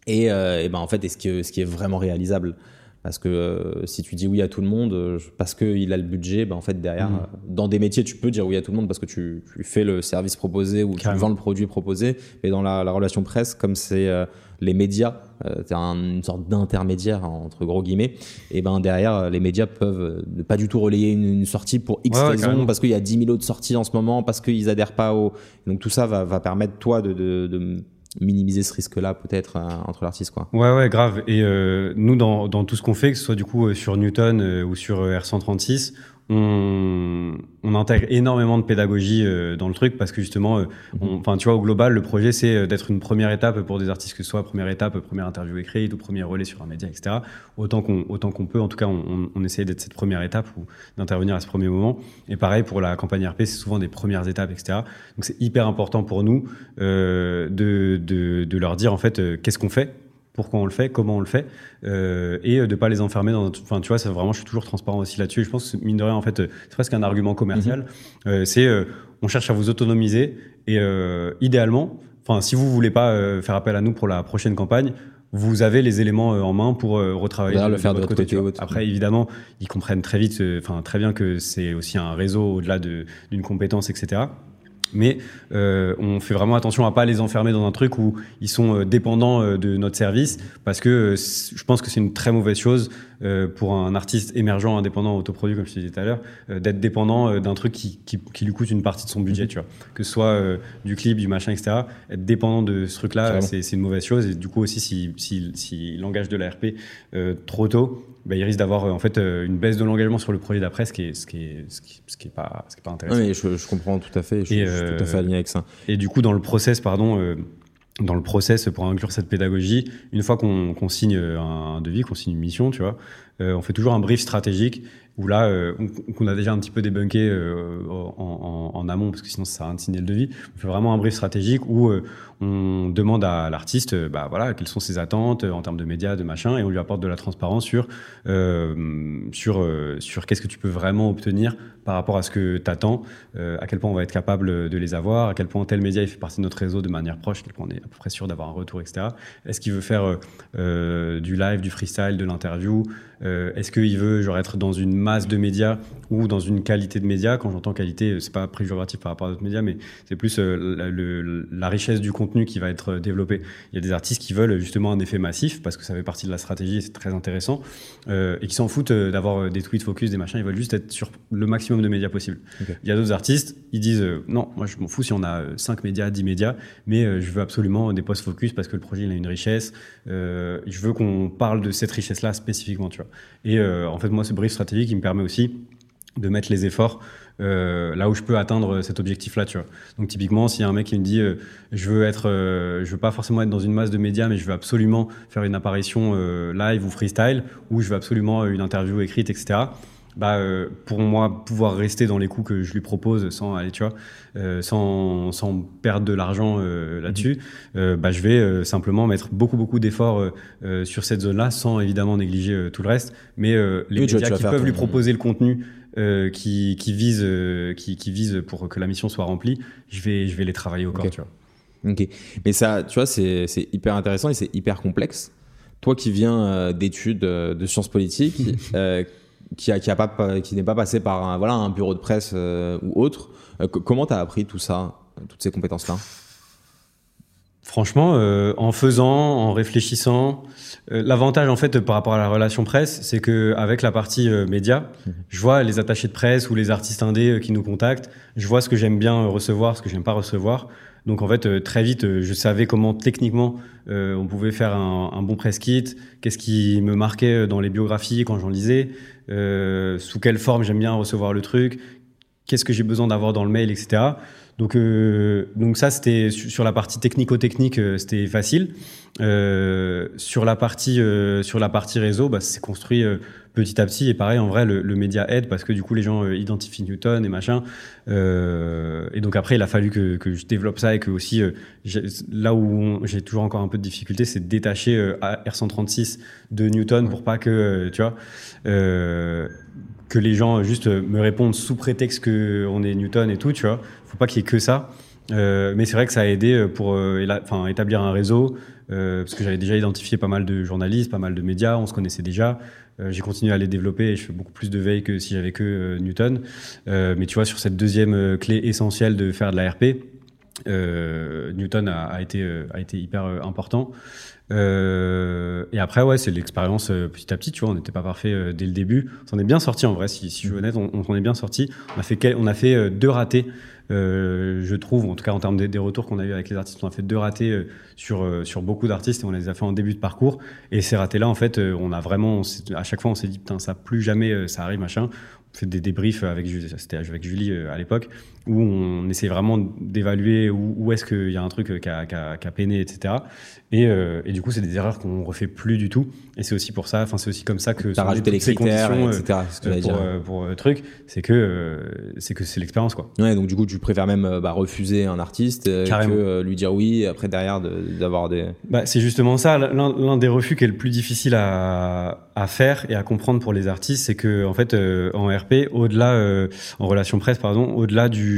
et, euh, et, ben en fait, est ce, que, ce qui est vraiment réalisable? Parce que euh, si tu dis oui à tout le monde, euh, parce qu'il a le budget, ben en fait derrière, mmh. dans des métiers, tu peux dire oui à tout le monde parce que tu, tu fais le service proposé ou Carrément. tu vends le produit proposé. Mais dans la, la relation presse, comme c'est euh, les médias, euh, tu un, une sorte d'intermédiaire entre gros guillemets, et ben derrière, les médias peuvent ne pas du tout relayer une, une sortie pour X ouais, raisons, parce qu'il y a 10 000 autres sorties en ce moment, parce qu'ils adhèrent pas au. Donc tout ça va, va permettre toi de, de, de minimiser ce risque-là peut-être euh, entre l'artiste quoi. Ouais ouais grave et euh, nous dans, dans tout ce qu'on fait que ce soit du coup euh, sur Newton euh, ou sur euh, R136 on, on intègre énormément de pédagogie euh, dans le truc parce que justement, euh, on, enfin, tu vois, au global, le projet c'est euh, d'être une première étape pour des artistes que ce soit première étape, première interview écrite ou premier relais sur un média, etc. Autant qu'on autant qu'on peut, en tout cas, on, on essaie d'être cette première étape ou d'intervenir à ce premier moment. Et pareil pour la campagne RP, c'est souvent des premières étapes, etc. Donc c'est hyper important pour nous de, de, de leur dire en fait qu'est-ce qu'on fait pourquoi on le fait, comment on le fait, euh, et de pas les enfermer dans. Enfin, tu vois, c'est vraiment, je suis toujours transparent aussi là-dessus. Je pense que mine de rien, en fait, c'est presque un argument commercial. Euh, c'est, euh, on cherche à vous autonomiser et euh, idéalement, enfin, si vous voulez pas euh, faire appel à nous pour la prochaine campagne, vous avez les éléments en main pour retravailler Là, le faire de, votre côté. côté Après, évidemment, ils comprennent très vite, enfin très bien que c'est aussi un réseau au-delà d'une compétence, etc. mais euh, on fait vraiment attention à pas les enfermer dans un truc où ils sont euh, dépendants euh, de notre service parce que je pense que c'est une très mauvaise chose pour un artiste émergent, indépendant, autoproduit comme je te disais tout à l'heure, d'être dépendant d'un truc qui, qui, qui lui coûte une partie de son budget, tu vois, que ce soit du clip, du machin, etc. Être dépendant de ce truc-là, c'est une mauvaise chose. Et du coup aussi si si, si l'engage de la RP trop tôt, bah, il risque d'avoir euh, en fait euh, une baisse de l'engagement sur le projet d'après, ce qui est ce qui est ce qui, ce qui est pas ce qui est pas intéressant. Mais je, je comprends tout à fait. Je, Et, je suis tout à fait euh, aligné avec ça. Et du coup, dans le process, pardon, dans le process pour inclure cette pédagogie, une fois qu'on signe un devis, qu'on signe une mission, tu vois, euh, on fait toujours un brief stratégique où là, euh, on- qu'on a déjà un petit peu débunké euh, en, amont, parce que sinon ça sert à rien de signer le devis. On fait vraiment un brief stratégique où euh, on demande à l'artiste, bah voilà, quelles sont ses attentes en termes de médias, de machin, et on lui apporte de la transparence sur sur sur qu'est-ce que tu peux vraiment obtenir par rapport à ce que tu attends, à quel point on va être capable de les avoir, à quel point tel média il fait partie de notre réseau de manière proche, à quel point on est à peu près sûr d'avoir un retour, etc. Est-ce qu'il veut faire du live, du freestyle, de l'interview Est-ce qu'il veut genre être dans une masse de médias ou dans une qualité de médias Quand j'entends qualité, euh, c'est pas péjoratif par rapport à d'autres médias, mais c'est plus euh, la, le- la richesse du contenu qui va être euh, développé. Il y a des artistes qui veulent justement un effet massif parce que ça fait partie de la stratégie et c'est très intéressant euh, et qui s'en foutent d'avoir des tweets focus, des machins. Ils veulent juste être sur le maximum de médias possible. Il y a d'autres artistes, ils disent euh, non, moi je m'en fous si on a 5 médias, 10 médias, mais je veux absolument des posts focus parce que le projet il a une richesse. Je veux qu'on parle de cette richesse-là spécifiquement, tu vois. Et en fait, moi, ce brief stratégique, il me permet aussi de mettre les efforts euh, là où je peux atteindre cet objectif-là, tu vois. Donc typiquement, s'il y a un mec qui me dit, euh, je veux être, euh, je veux pas forcément être dans une masse de médias, mais je veux absolument faire une apparition live ou freestyle, ou je veux absolument une interview écrite, etc. Bah, euh, pour moi, pouvoir rester dans les coups que je lui propose sans aller, tu vois, euh, sans, sans perdre de l'argent euh, là-dessus, euh, bah, je vais simplement mettre beaucoup beaucoup d'efforts sur cette zone-là, sans évidemment négliger tout le reste. Mais les Oui, médias qui peuvent ton- lui proposer le contenu qui, qui vise qui, qui vise pour que la mission soit remplie, je vais je vais les travailler au corps, tu vois. Ok. Mais ça, tu vois, c'est c'est hyper intéressant et c'est hyper complexe. Toi qui viens d'études de sciences politiques, *laughs* qui n'est pas passé par un, bureau de presse euh, ou autre, euh, co- comment t'as appris tout ça, toutes ces compétences-là? Franchement, euh, en faisant, en réfléchissant, euh, l'avantage en fait par rapport à la relation presse, c'est que avec la partie euh, média, je vois les attachés de presse ou les artistes indés qui nous contactent, je vois ce que j'aime bien recevoir, ce que j'aime pas recevoir. Donc en fait, très vite, je savais comment techniquement on pouvait faire un, un bon press kit, qu'est-ce qui me marquait dans les biographies quand j'en lisais, sous quelle forme j'aime bien recevoir le truc, qu'est-ce que j'ai besoin d'avoir dans le mail, etc. Donc, euh, donc ça, c'était su- sur la partie technico-technique, euh, c'était facile. Euh, sur la partie sur la partie réseau, bah, c'est construit petit à petit. Et pareil, en vrai, le, média aide parce que du coup, les gens identifient Newton et machin. Et donc après, il a fallu que, je développe ça et que aussi là où j'ai toujours encore un peu de difficulté, c'est de détacher euh, à R136 de Newton pour pas que tu vois. Que les gens juste euh, me répondent sous prétexte que on est Newton et tout, tu vois. Faut pas qu'il y ait que ça. Euh, mais c'est vrai que ça a aidé euh, pour établir un réseau, parce que j'avais déjà identifié pas mal de journalistes, pas mal de médias, on se connaissait déjà. J'ai continué à les développer et je fais beaucoup plus de veille que si j'avais que Newton. Mais tu vois, sur cette deuxième clé essentielle de faire de la RP, Newton a, été, a été hyper important. Euh, et après, ouais, c'est l'expérience euh, petit à petit. Tu vois, on n'était pas parfait euh, dès le début. On s'en est bien sorti en vrai. Si, si je suis honnête, on, s'en est bien sorti. On a fait, quel- a fait deux ratés, je trouve, en tout cas en termes des, retours qu'on a eu avec les artistes. On a fait deux ratés sur sur beaucoup d'artistes et on les a fait en début de parcours. Et ces ratés-là, en fait, on a vraiment, à chaque fois, on s'est dit putain, ça plus jamais, ça arrive, machin. On fait des débriefs avec c'était avec Julie à l'époque, où on essaie vraiment d'évaluer où, où est-ce qu'il y a un truc qui a, qui a- qui a peiné, etc. Et, euh, et du coup, c'est des erreurs qu'on refait plus du tout. Et c'est aussi pour ça, enfin, c'est aussi comme ça que nées rajouté les critères, euh, etc. c'est ce que euh, pour, euh, pour euh, truc, c'est que c'est que c'est l'expérience quoi. Ouais, donc du coup, tu préfères même bah, refuser un artiste que lui dire oui, et après derrière de- d'avoir des. Bah, c'est justement ça. L'un des refus qui est le plus difficile à, à faire et à comprendre pour les artistes, c'est que en fait, en RP, au-delà, en relation presse, pardon, au-delà du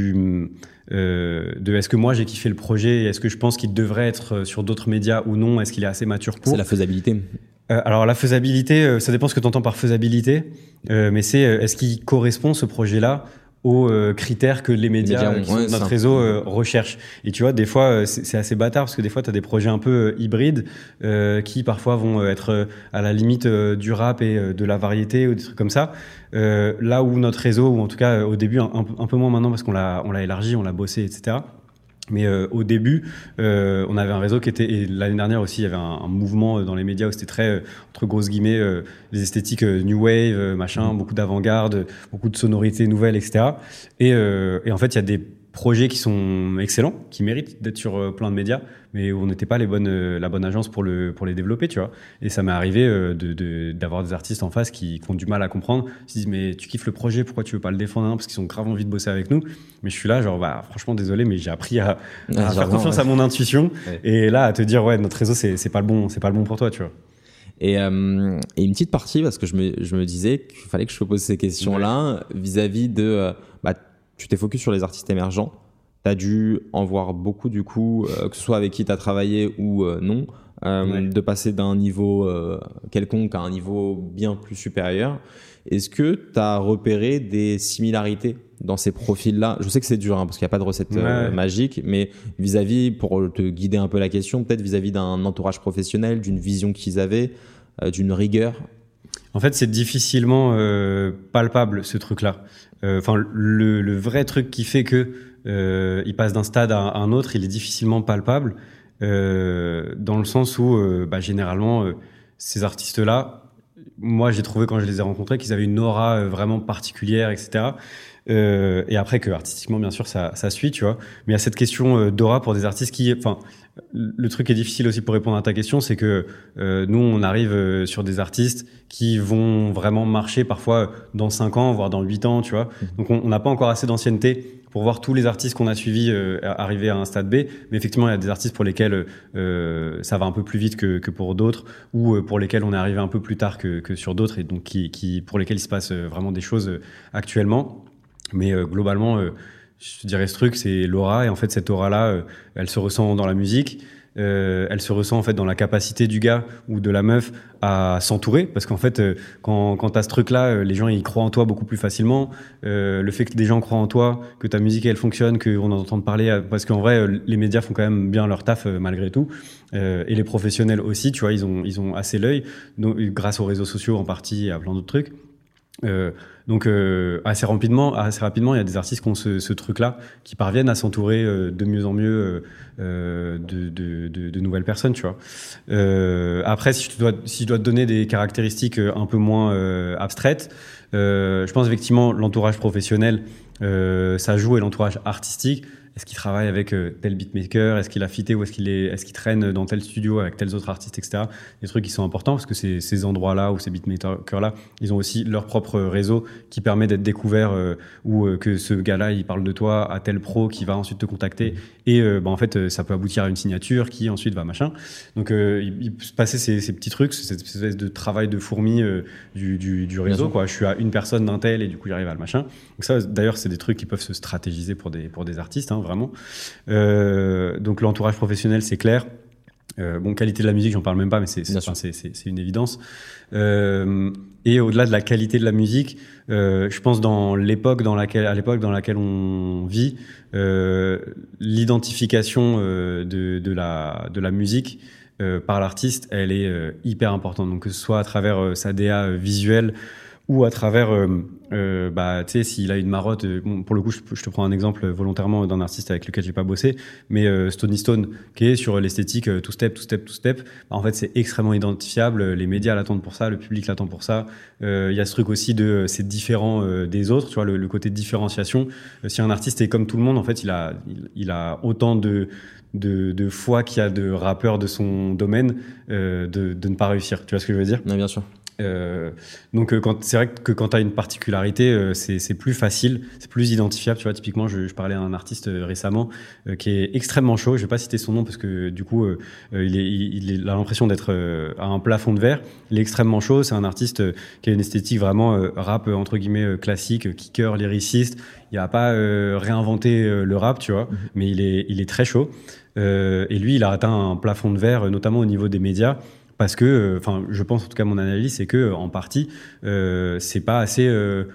euh, de est-ce que moi j'ai kiffé le projet, et est-ce que je pense qu'il devrait être euh, sur d'autres médias ou non, est-ce qu'il est assez mature pour? C'est la faisabilité. Euh, alors la faisabilité, ça dépend ce que tu entends par faisabilité, mais c'est est-ce qu'il correspond ce projet-là? Aux critères que les médias, notre réseau recherchent. Et tu vois, des fois, c'est assez bâtard parce que des fois, tu as des projets un peu hybrides qui parfois vont être à la limite du rap et de la variété ou des trucs comme ça. là où notre réseau, ou en tout cas au début, un, un peu moins maintenant parce qu'on l'a élargi, on l'a bossé, etc mais euh, au début, euh, on avait un réseau qui était, et l'année dernière aussi, il y avait un, mouvement dans les médias où c'était très, euh, entre grosses guillemets, les esthétiques new wave, machin, mmh. beaucoup d'avant-garde, beaucoup de sonorités nouvelles, etc. Et, et en fait, il y a des projets qui sont excellents, qui méritent d'être sur euh, plein de médias, mais où on n'était pas les bonnes, euh, la bonne agence pour, le, pour les développer, tu vois. Et ça m'est arrivé euh, de, d'avoir des artistes en face qui, ont du mal à comprendre, ils se disent mais tu kiffes le projet, pourquoi tu veux pas le défendre hein, Parce qu'ils ont grave envie de bosser avec nous. Mais je suis là, genre bah franchement désolé, mais j'ai appris à, faire confiance à mon intuition et là à te dire ouais notre réseau c'est, pas le bon, c'est pas le bon pour toi, tu vois. Et, et, une petite partie, parce que je me, je me disais qu'il fallait que je te pose ces questions-là vis-à-vis de, tu t'es focus sur les artistes émergents. Tu as dû en voir beaucoup, du coup, euh, que ce soit avec qui tu as travaillé ou euh, non, euh, de passer d'un niveau quelconque à un niveau bien plus supérieur. Est-ce que tu as repéré des similarités dans ces profils-là? Je sais que c'est dur hein, parce qu'il n'y a pas de recette magique, mais vis-à-vis, pour te guider un peu la question, peut-être vis-à-vis d'un entourage professionnel, d'une vision qu'ils avaient, d'une rigueur? En fait, c'est difficilement palpable ce truc-là. Euh, enfin, le, vrai truc qui fait que euh, il passe d'un stade à un autre, il est difficilement palpable, euh, dans le sens où, bah, généralement, ces artistes-là, moi, j'ai trouvé quand je les ai rencontrés qu'ils avaient une aura vraiment particulière, etc. et après que artistiquement, bien sûr, ça, ça suit, tu vois. Mais il y a cette question d'aura pour des artistes qui, enfin, le truc est difficile aussi pour répondre à ta question, c'est que euh, nous, on arrive euh, sur des artistes qui vont vraiment marcher parfois dans 5 ans, voire dans 8 ans, tu vois. Mmh. Donc on n'a pas encore assez d'ancienneté pour voir tous les artistes qu'on a suivis euh, arriver à un stade B. Mais effectivement, il y a des artistes pour lesquels ça va un peu plus vite que, que pour d'autres, ou pour lesquels on est arrivé un peu plus tard que, que sur d'autres, et donc qui, qui, pour lesquels il se passe vraiment des choses actuellement. Mais globalement je dirais ce truc, c'est l'aura. Et en fait, cette aura-là, euh, elle se ressent dans la musique. Euh, elle se ressent en fait dans la capacité du gars ou de la meuf à s'entourer. Parce qu'en fait euh, quand, quand tu as ce truc là les gens ils croient en toi beaucoup plus facilement. Le fait que des gens croient en toi que ta musique elle fonctionne qu'on en entende parler parce qu'en vrai les médias font quand même bien leur taf malgré tout. Et les professionnels aussi tu vois ils ont ils ont assez l'œil. Grâce aux réseaux sociaux en partie et à plein d'autres trucs euh, donc euh, assez rapidement, assez rapidement, il y a des artistes qui ont ce, ce truc-là, qui parviennent à s'entourer euh, de mieux en mieux euh, de, de, de, de, nouvelles personnes, tu vois. après, si je, dois, si je dois te donner des caractéristiques un peu moins abstraites, je pense effectivement l'entourage professionnel, ça joue et l'entourage artistique est-ce qu'il travaille avec euh, tel beatmaker? Est-ce qu'il a fité ou est-ce qu'il est, est-ce qu'il traîne dans tel studio avec tels autres artistes, etc. Des trucs qui sont importants parce que ces, ces endroits-là ou ces beatmakers-là, ils ont aussi leur propre réseau qui permet d'être découvert euh, ou euh, que ce gars-là, il parle de toi à tel pro qui va ensuite te contacter et bah, en fait, ça peut aboutir à une signature qui ensuite va machin. Donc, il, peut se passer ces, ces, petits trucs, cette espèce de travail de fourmi du, du, du, réseau. Quoi. Je suis à une personne d'un tel et du coup, j'arrive à le machin. Donc ça, d'ailleurs, c'est des trucs qui peuvent se stratégiser pour des, pour des artistes. Hein, vraiment. Euh, donc l'entourage professionnel, c'est clair. Euh, bon, qualité de la musique, j'en parle même pas, mais c'est une évidence. Euh, et au-delà de la qualité de la musique, euh, je pense dans l'époque dans laquelle, à l'époque dans laquelle on vit, l'identification de, de, la de la musique par l'artiste, elle est hyper importante. Donc que ce soit à travers sa DA visuelle ou à travers, euh, euh, bah, tu sais, s'il a une marotte, euh, pour le coup, je, te prends un exemple volontairement d'un artiste avec lequel j'ai pas bossé, mais Stony Stone, qui est sur l'esthétique two step, two step, two step, bah, en fait, c'est extrêmement identifiable. Les médias l'attendent pour ça, le public l'attend pour ça. Il y a ce truc aussi de c'est différent des autres, tu vois, le, côté de différenciation. si un artiste est comme tout le monde, en fait, il a, il, a autant de de, de foi qu'il y a de rappeurs de son domaine de, de ne pas réussir. Tu vois ce que je veux dire? Non, bien sûr. Euh, donc euh, c'est vrai que quand tu as une particularité, euh, c'est plus facile, c'est plus identifiable. Tu vois, typiquement, je, je parlais à un artiste récemment qui est extrêmement chaud. Je vais pas citer son nom parce que du coup, il, est, il, a l'impression d'être à un plafond de verre. Il est extrêmement chaud. C'est un artiste qui a une esthétique vraiment rap entre guillemets classique, kicker, lyriciste. Il a pas réinventé le rap, tu vois, mm-hmm. mais il est, il est très chaud. et lui, il a atteint un plafond de verre, notamment au niveau des médias parce que, euh, enfin, je pense en tout cas mon analyse, c'est que en partie, euh, c'est pas assez euh,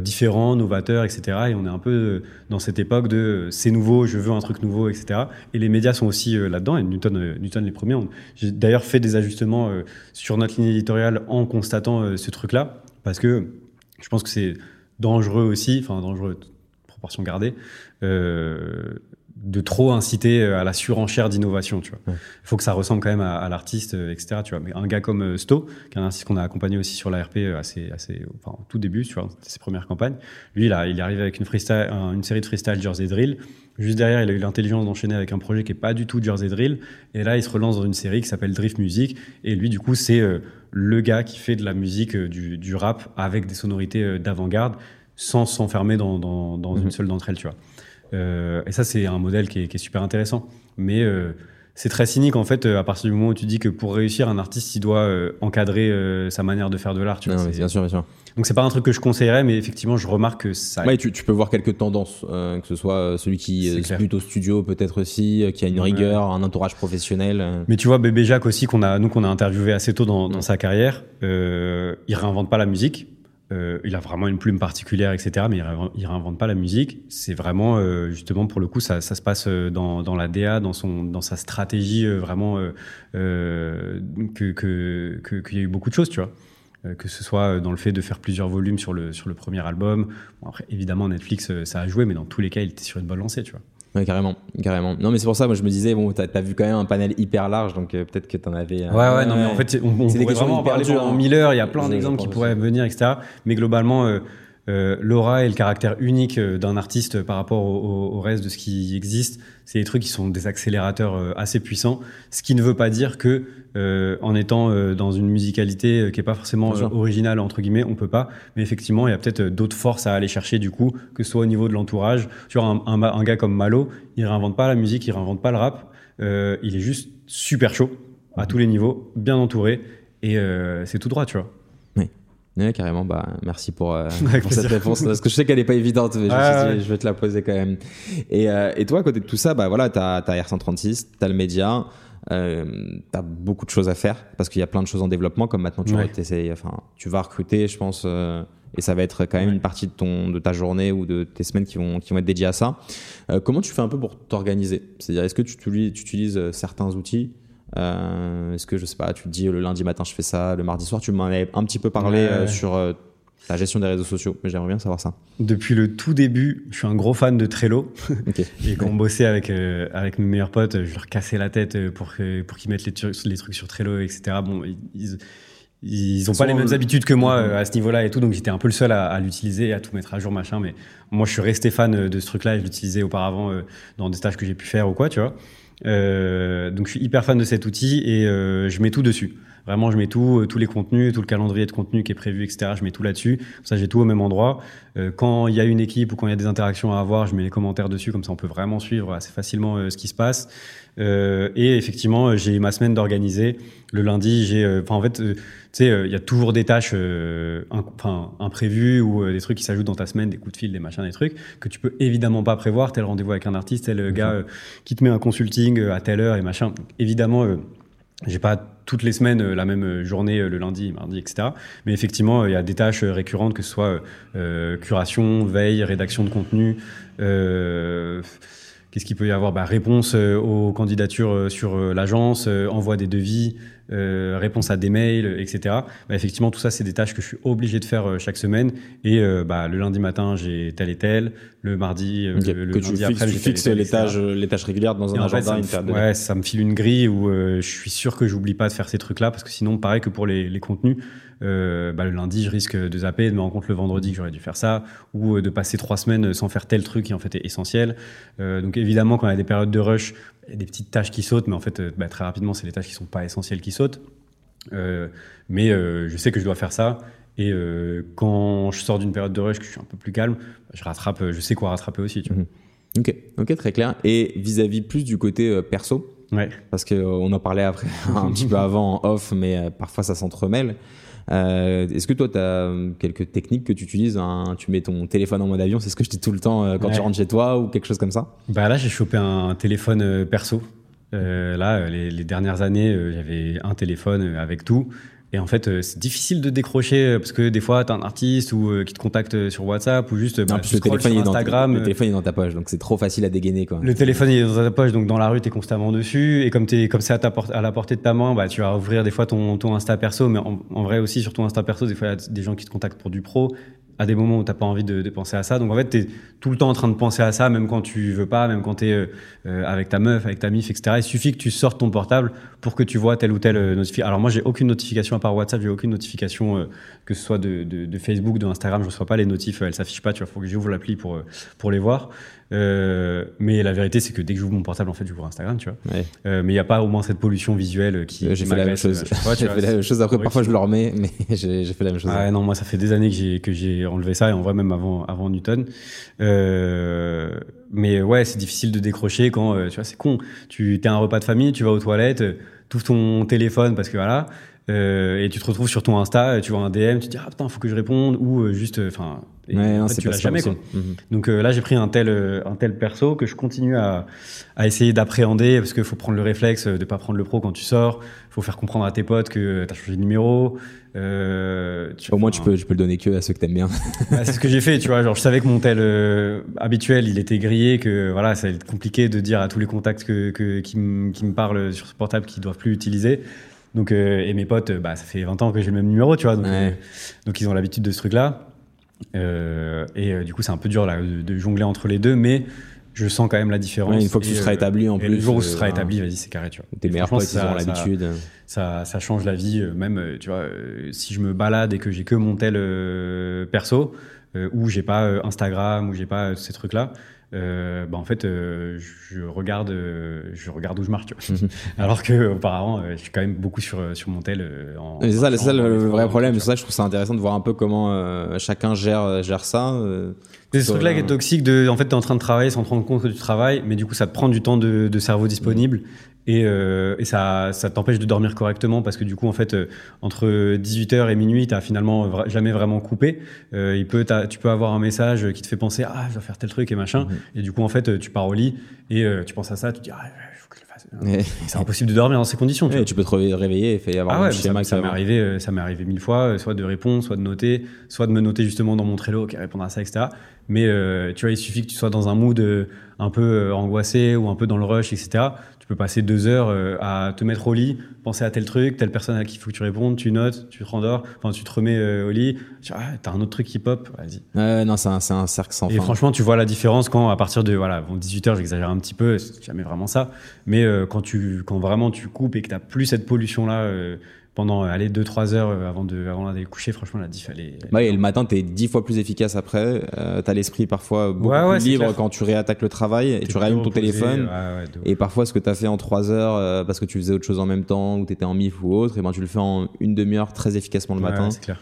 différents, novateurs, etc. Et on est un peu dans cette époque de c'est nouveau, je veux un truc nouveau, etc. Et les médias sont aussi là-dedans. Et Newton, Newton les premiers. J'ai d'ailleurs fait des ajustements sur notre ligne éditoriale en constatant ce truc-là, parce que je pense que c'est dangereux aussi, enfin dangereux, proportion gardée, de trop inciter euh, à la surenchère d'innovation, tu vois. Il faut que ça ressemble quand même à, l'artiste, euh, etc. Tu vois. Mais un gars comme Sto, qui est un artiste qu'on a accompagné aussi sur l'ARP assez, assez, enfin, tout début, tu vois, ses premières campagnes. Lui, là, il est arrivé avec une freestyle, une série de freestyle Jersey Drill. Juste derrière, il a eu l'intelligence d'enchaîner avec un projet qui est pas du tout Jersey Drill. Et là, il se relance dans une série qui s'appelle Drift Music. Et lui, du coup, c'est le gars qui fait de la musique, du, du rap avec des sonorités d'avant-garde sans s'enfermer dans, dans, dans une seule d'entre elles, tu vois. Euh, et ça, c'est un modèle qui est, qui est, super intéressant. Mais euh, c'est très cynique, en fait, euh, à partir du moment où tu dis que pour réussir, un artiste, il doit encadrer sa manière de faire de l'art. bien sûr, bien sûr. Donc, c'est pas un truc que je conseillerais, mais effectivement, je remarque que ça. Ouais, tu, tu peux voir quelques tendances, que ce soit celui qui est plutôt studio, peut-être aussi, qui a une rigueur, un entourage professionnel. Mais tu vois, Bébé Jacques aussi, qu'on a, nous, qu'on a interviewé assez tôt dans, dans sa carrière, il réinvente pas la musique euh, il a vraiment une plume particulière, etc. Mais il, réinvente pas la musique. C'est vraiment, euh, justement, pour le coup, ça, se passe euh, dans, la DA, dans, son, dans sa stratégie, vraiment, qu'il que, que, y a eu beaucoup de choses, tu vois. que ce soit dans le fait de faire plusieurs volumes sur le, sur le premier album. après, évidemment, Netflix, ça a joué, mais dans tous les cas, il était sur une bonne lancée, tu vois. Ouais, carrément, carrément. Non, mais c'est pour ça, moi, je me disais, bon, t'as as vu quand même un panel hyper large, donc euh, peut-être que t'en avais. Euh, ouais, ouais, non, mais en fait, on, on pourrait vraiment en parler pendant mille heures. Il y a plein d'exemples qui pourraient venir, etc. Mais globalement, euh, euh, l'aura et le caractère unique euh, d'un artiste par rapport au, reste de ce qui existe, c'est des trucs qui sont des accélérateurs euh, assez puissants. Ce qui ne veut pas dire que, en étant dans une musicalité qui est pas forcément originale entre guillemets, on peut pas. Mais effectivement, il y a peut-être d'autres forces à aller chercher du coup, que ce soit au niveau de l'entourage. Tu vois, un, un, gars comme Malo, il réinvente pas la musique, il réinvente pas le rap. il est juste super chaud à tous les niveaux, bien entouré et c'est tout droit, tu vois. Oui, carrément. Bah, merci pour, euh, *laughs* pour cette réponse. Parce que je sais qu'elle n'est pas évidente, mais je, je, vais te la poser quand même. Et, euh, et toi, à côté de tout ça, bah, voilà, tu as, as, R136, tu as le média, euh, tu as beaucoup de choses à faire parce qu'il y a plein de choses en développement. Comme maintenant, tu, enfin, tu vas recruter, je pense, euh, et ça va être quand même une partie de, ton, de ta journée ou de tes semaines qui vont, qui vont être dédiées à ça. Euh, comment tu fais un peu pour t'organiser? C'est-à-dire, est-ce que tu, tu utilises certains outils? Euh, Est-ce que, je sais pas, tu te dis le lundi matin, je fais ça, le mardi soir, tu m'en avais un petit peu parlé euh, sur euh, la gestion des réseaux sociaux, mais j'aimerais bien savoir ça. Depuis le tout début, je suis un gros fan de Trello. *laughs* et quand on bossait avec, avec mes meilleurs potes, je leur cassais la tête pour, pour qu'ils mettent les, les, trucs sur Trello, etc. Bon, ils, ils ont pas les mêmes habitudes que moi à ce niveau-là et tout, donc j'étais un peu le seul à, à l'utiliser, à tout mettre à jour, machin. Mais moi, je suis resté fan de ce truc-là et je l'utilisais auparavant dans des stages que j'ai pu faire ou quoi, tu vois. Euh, donc je suis hyper fan de cet outil et euh, je mets tout dessus. Vraiment, je mets tout, euh, tous les contenus, tout le calendrier de contenu qui est prévu, etc. Je mets tout là-dessus. Comme ça, j'ai tout au même endroit. Euh, quand il y a une équipe ou quand il y a des interactions à avoir, je mets les commentaires dessus. Comme ça, on peut vraiment suivre assez facilement euh, ce qui se passe. Et effectivement, j'ai ma semaine d'organiser. Le lundi, j'ai, enfin, en fait, tu sais, il y a toujours des tâches, enfin, imprévues ou des trucs qui s'ajoutent dans ta semaine, des coups de fil, des machins, des trucs que tu peux évidemment pas prévoir. Tel rendez-vous avec un artiste, tel gars qui te met un consulting à telle heure et machin. Évidemment j'ai pas toutes les semaines euh, la même euh, journée, euh, le lundi, mardi, etc. Mais effectivement, il y a des tâches récurrentes, que ce soit curation, veille, rédaction de contenu. Qu'est-ce qu'il peut y avoir bah, Réponse aux candidatures sur l'agence, envoi des devis, euh, réponse à des mails, etc. Bah, effectivement, tout ça, c'est des tâches que je suis obligé de faire euh, chaque semaine. Et euh, bah, le lundi matin, j'ai tel et tel. Le mardi, le, que tu lundi après, tu fixes les tâches, les tâches régulières dans un agenda. ça, me, ouais, ça me file une grille où je suis sûr que j'oublie pas de faire ces trucs-là parce que sinon, pareil que pour les, les contenus, euh, bah, le lundi, je risque de zapper, de me rendre compte le vendredi que j'aurais dû faire ça, ou de passer trois semaines sans faire tel truc qui en fait est essentiel. Euh, donc évidemment, quand il y a des périodes de rush, il y a des petites tâches qui sautent, mais en fait, bah, très rapidement, c'est les tâches qui sont pas essentielles qui sautent. Euh, mais euh, je sais que je dois faire ça. Et euh, quand je sors d'une période de rush, que je suis un peu plus calme, je rattrape, je sais quoi rattraper aussi. Tu vois. Mhm. Ok, ok, très clair. Et vis-à-vis plus du côté perso, ouais. parce qu'on en parlait après, *laughs* un petit peu avant en off, mais parfois ça s'entremêle. Euh, Est-ce que toi, tu as quelques techniques que tu utilises hein, Tu mets ton téléphone en mode avion, c'est ce que je dis tout le temps quand tu rentres chez toi ou quelque chose comme ça? Bah Là, j'ai chopé un téléphone perso. Euh, là, les, les, dernières années, j'avais un téléphone avec tout. Et en fait, euh, c'est difficile de décrocher euh, parce que des fois, t'as un artiste ou euh, qui te contacte sur WhatsApp ou juste bah, non, tu le téléphone, sur est Instagram. Dans, le téléphone est dans ta poche, donc c'est trop facile à dégainer. Quoi. Le téléphone est dans ta poche, donc dans la rue, t'es constamment dessus. Et comme t'es comme c'est à, ta à la portée de ta main, bah, tu vas ouvrir des fois ton, ton Insta perso, mais en, en vrai aussi sur ton Insta perso, des fois, il y a des gens qui te contactent pour du pro à des moments où t'as pas envie de, de, penser à ça. Donc en fait, tu es tout le temps en train de penser à ça, même quand tu veux pas, même quand tu es euh, euh, avec ta meuf, avec ta mif, etc. Il suffit que tu sortes ton portable pour que tu vois telle ou telle euh, notification. Alors moi, j'ai aucune notification à part WhatsApp, j'ai aucune notification euh, que ce soit de, de, de, Facebook, de Instagram, je reçois pas les notifs, elles s'affichent pas. Tu vois, faut que j'ouvre l'appli pour pour les voir. Euh, mais la vérité, c'est que dès que j'ouvre mon portable, en fait, j'ouvre Instagram, tu vois. Ouais. Euh, mais il n'y a pas au moins cette pollution visuelle qui. j'ai fait la même chose. j'ai fait la même chose. Après, parfois, je le remets, mais *laughs* j'ai fait la même chose. Ah non, moi, ça fait des années que j'ai que j'ai enlevé ça, et en vrai, même avant avant Newton. Euh, mais ouais, c'est difficile de décrocher quand tu vois, c'est con. Tu t'es un repas de famille, tu vas aux toilettes, ouvres ton téléphone parce que voilà. Euh, et tu te retrouves sur ton Insta, tu vois un DM, tu te dis ah putain faut que je réponde ou euh, juste enfin ouais, en fait, tu l'as jamais quoi. Mm -hmm. Donc euh, là j'ai pris un tel un tel perso que je continue à, à essayer d'appréhender parce qu'il faut prendre le réflexe de pas prendre le pro quand tu sors, faut faire comprendre à tes potes que tu as changé de numéro. Euh, tu, Au moins tu peux tu peux le donner que à ceux que t'aimes bien. *laughs* bah, c'est ce que j'ai fait, tu vois, genre je savais que mon tel euh, habituel il était grillé, que voilà ça va être compliqué de dire à tous les contacts que, que qui, qui me parlent sur ce portable qu'ils doivent plus utiliser. Donc, euh, et mes potes, bah, ça fait 20 ans que j'ai le même numéro, tu vois. Donc, ouais. euh, donc ils ont l'habitude de ce truc-là. Euh, et du coup, c'est un peu dur là, de, de, jongler entre les deux, mais je sens quand même la différence. Ouais, une fois que tu seras établi en et plus. Le jour où ce sera établi, vas-y, c'est carré, tu vois. Tes meilleurs potes, ils auront l'habitude. Ça, ça, change la vie, même, tu vois, si je me balade et que j'ai que mon tel perso, ou j'ai pas Instagram, ou j'ai pas ces trucs-là, euh, bah en fait, euh, je regarde, euh, je regarde où je marche. Tu vois. *laughs* Alors que auparavant, je suis quand même beaucoup sur sur mon tel. C'est ça, c'est ça le, le vrai problème. C'est ça, je trouve ça intéressant de voir un peu comment chacun gère gère ça. c'est ce truc-là qui est toxique. De, en fait, t'es en train de travailler sans te rendre compte que tu travailles, mais du coup, ça te prend du temps de, de cerveau disponible. Et, euh, et, ça, ça t'empêche de dormir correctement parce que du coup, en fait, euh, entre 18h et minuit, t'as finalement vra jamais vraiment coupé. Euh, il peut, tu peux avoir un message qui te fait penser ah je dois faire tel truc et machin. Mm-hmm. Et du coup, en fait, tu pars au lit et tu penses à ça, tu te dis ah faut que je le fasse. C'est impossible de dormir dans ces conditions. Tu, peux te réveiller et faire avoir ah ouais, un schéma. Ça, ça m'est arrivé, ça m'est arrivé mille fois, soit de répondre, soit de noter, soit de me noter justement dans mon Trello, qui répondre à ça, etc. Mais tu vois, il suffit que tu sois dans un mood un peu angoissé ou un peu dans le rush, etc tu peux passer deux heures euh, à te mettre au lit, penser à tel truc, telle personne à qui il faut que tu répondes, tu notes, tu te rendors, enfin tu te remets euh, au lit, tu ah, as un autre truc qui pop, vas-y. Euh, non, c'est un, un, cercle sans Et fin. franchement, tu vois la différence quand à partir de voilà, bon, 18 heures, j'exagère un petit peu, c'est jamais vraiment ça, mais euh, quand tu quand vraiment tu coupes et que tu plus cette pollution là pendant allez 2 3 heures avant de avant d'aller coucher franchement la diff elle est elle ouais, et le matin tu es 10 fois plus efficace après. Euh, tu as l'esprit parfois beaucoup ouais, ouais, plus libre clair. quand tu réattaques le travail et tu rallumes ton reposé, téléphone. et parfois ce que tu as fait en 3 heures euh, parce que tu faisais autre chose en même temps ou tu étais en mif ou autre et ben tu le fais en une demi-heure très efficacement le matin. c'est clair.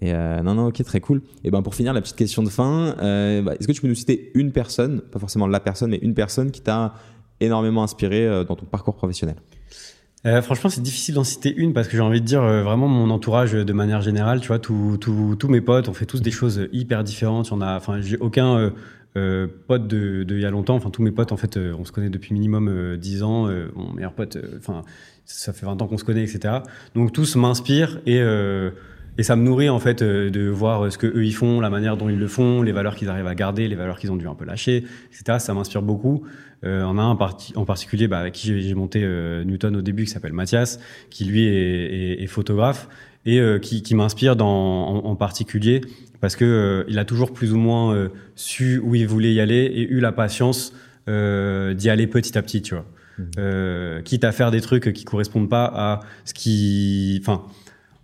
Et euh, non non ok très cool. Et ben pour finir la petite question de fin euh, bah, est-ce que tu peux nous citer une personne pas forcément la personne mais une personne qui t'a énormément inspiré euh, dans ton parcours professionnel? Euh, franchement, c'est difficile d'en citer une parce que j'ai envie de dire euh, vraiment mon entourage euh, de manière générale. Tu vois, tous mes potes, on fait tous des choses hyper différentes. On a, enfin, j'ai aucun pote de, de il y a longtemps. Enfin, tous mes potes, en fait, on se connaît depuis minimum euh, 10 ans. mon meilleur pote, enfin, ça fait 20 ans qu'on se connaît, etc. Donc tous m'inspirent et et ça me nourrit en fait de voir ce que eux ils font, la manière dont ils le font, les valeurs qu'ils arrivent à garder, les valeurs qu'ils ont dû un peu lâcher, etc. Ça m'inspire beaucoup. Euh, on a un parti, en particulier bah, avec qui j'ai monté euh, Newton au début, qui s'appelle Mathias, qui lui est, est, est photographe et euh, qui, qui m'inspire en, en, particulier parce que euh, il a toujours plus ou moins su où il voulait y aller et eu la patience d'y aller petit à petit, tu vois. Mmh. quitte à faire des trucs qui correspondent pas à ce qui, enfin,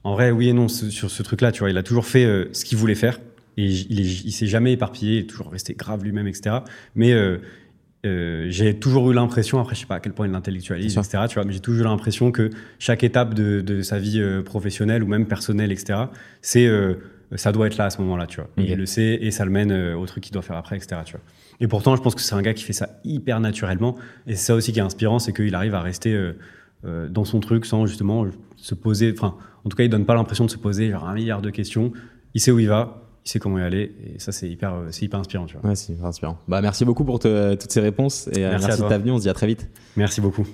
en vrai, oui et non sur ce truc-là, tu vois. Il a toujours fait ce qu'il voulait faire et il, il s'est jamais éparpillé, il est toujours resté grave lui-même, etc. Mais euh, j'ai toujours eu l'impression, après je sais pas à quel point il l'intellectualise, etc. Tu vois, mais j'ai toujours eu l'impression que chaque étape de, de sa vie euh, professionnelle ou même personnelle, etc. C'est euh, ça doit être là à ce moment-là, tu vois. Okay. Il le sait et ça le mène au truc qu'il doit faire après, etc. Tu vois. Et pourtant, je pense que c'est un gars qui fait ça hyper naturellement. Et c'est ça aussi qui est inspirant, c'est qu'il arrive à rester dans son truc sans justement se poser. Enfin, en tout cas, il donne pas l'impression de se poser genre un milliard de questions. Il sait où il va, il sait comment y aller et ça c'est hyper c'est hyper inspirant tu vois. Ouais, c'est hyper inspirant. Bah merci beaucoup pour te, toutes ces réponses et merci, merci de ta venue, on se dit à très vite. Merci beaucoup.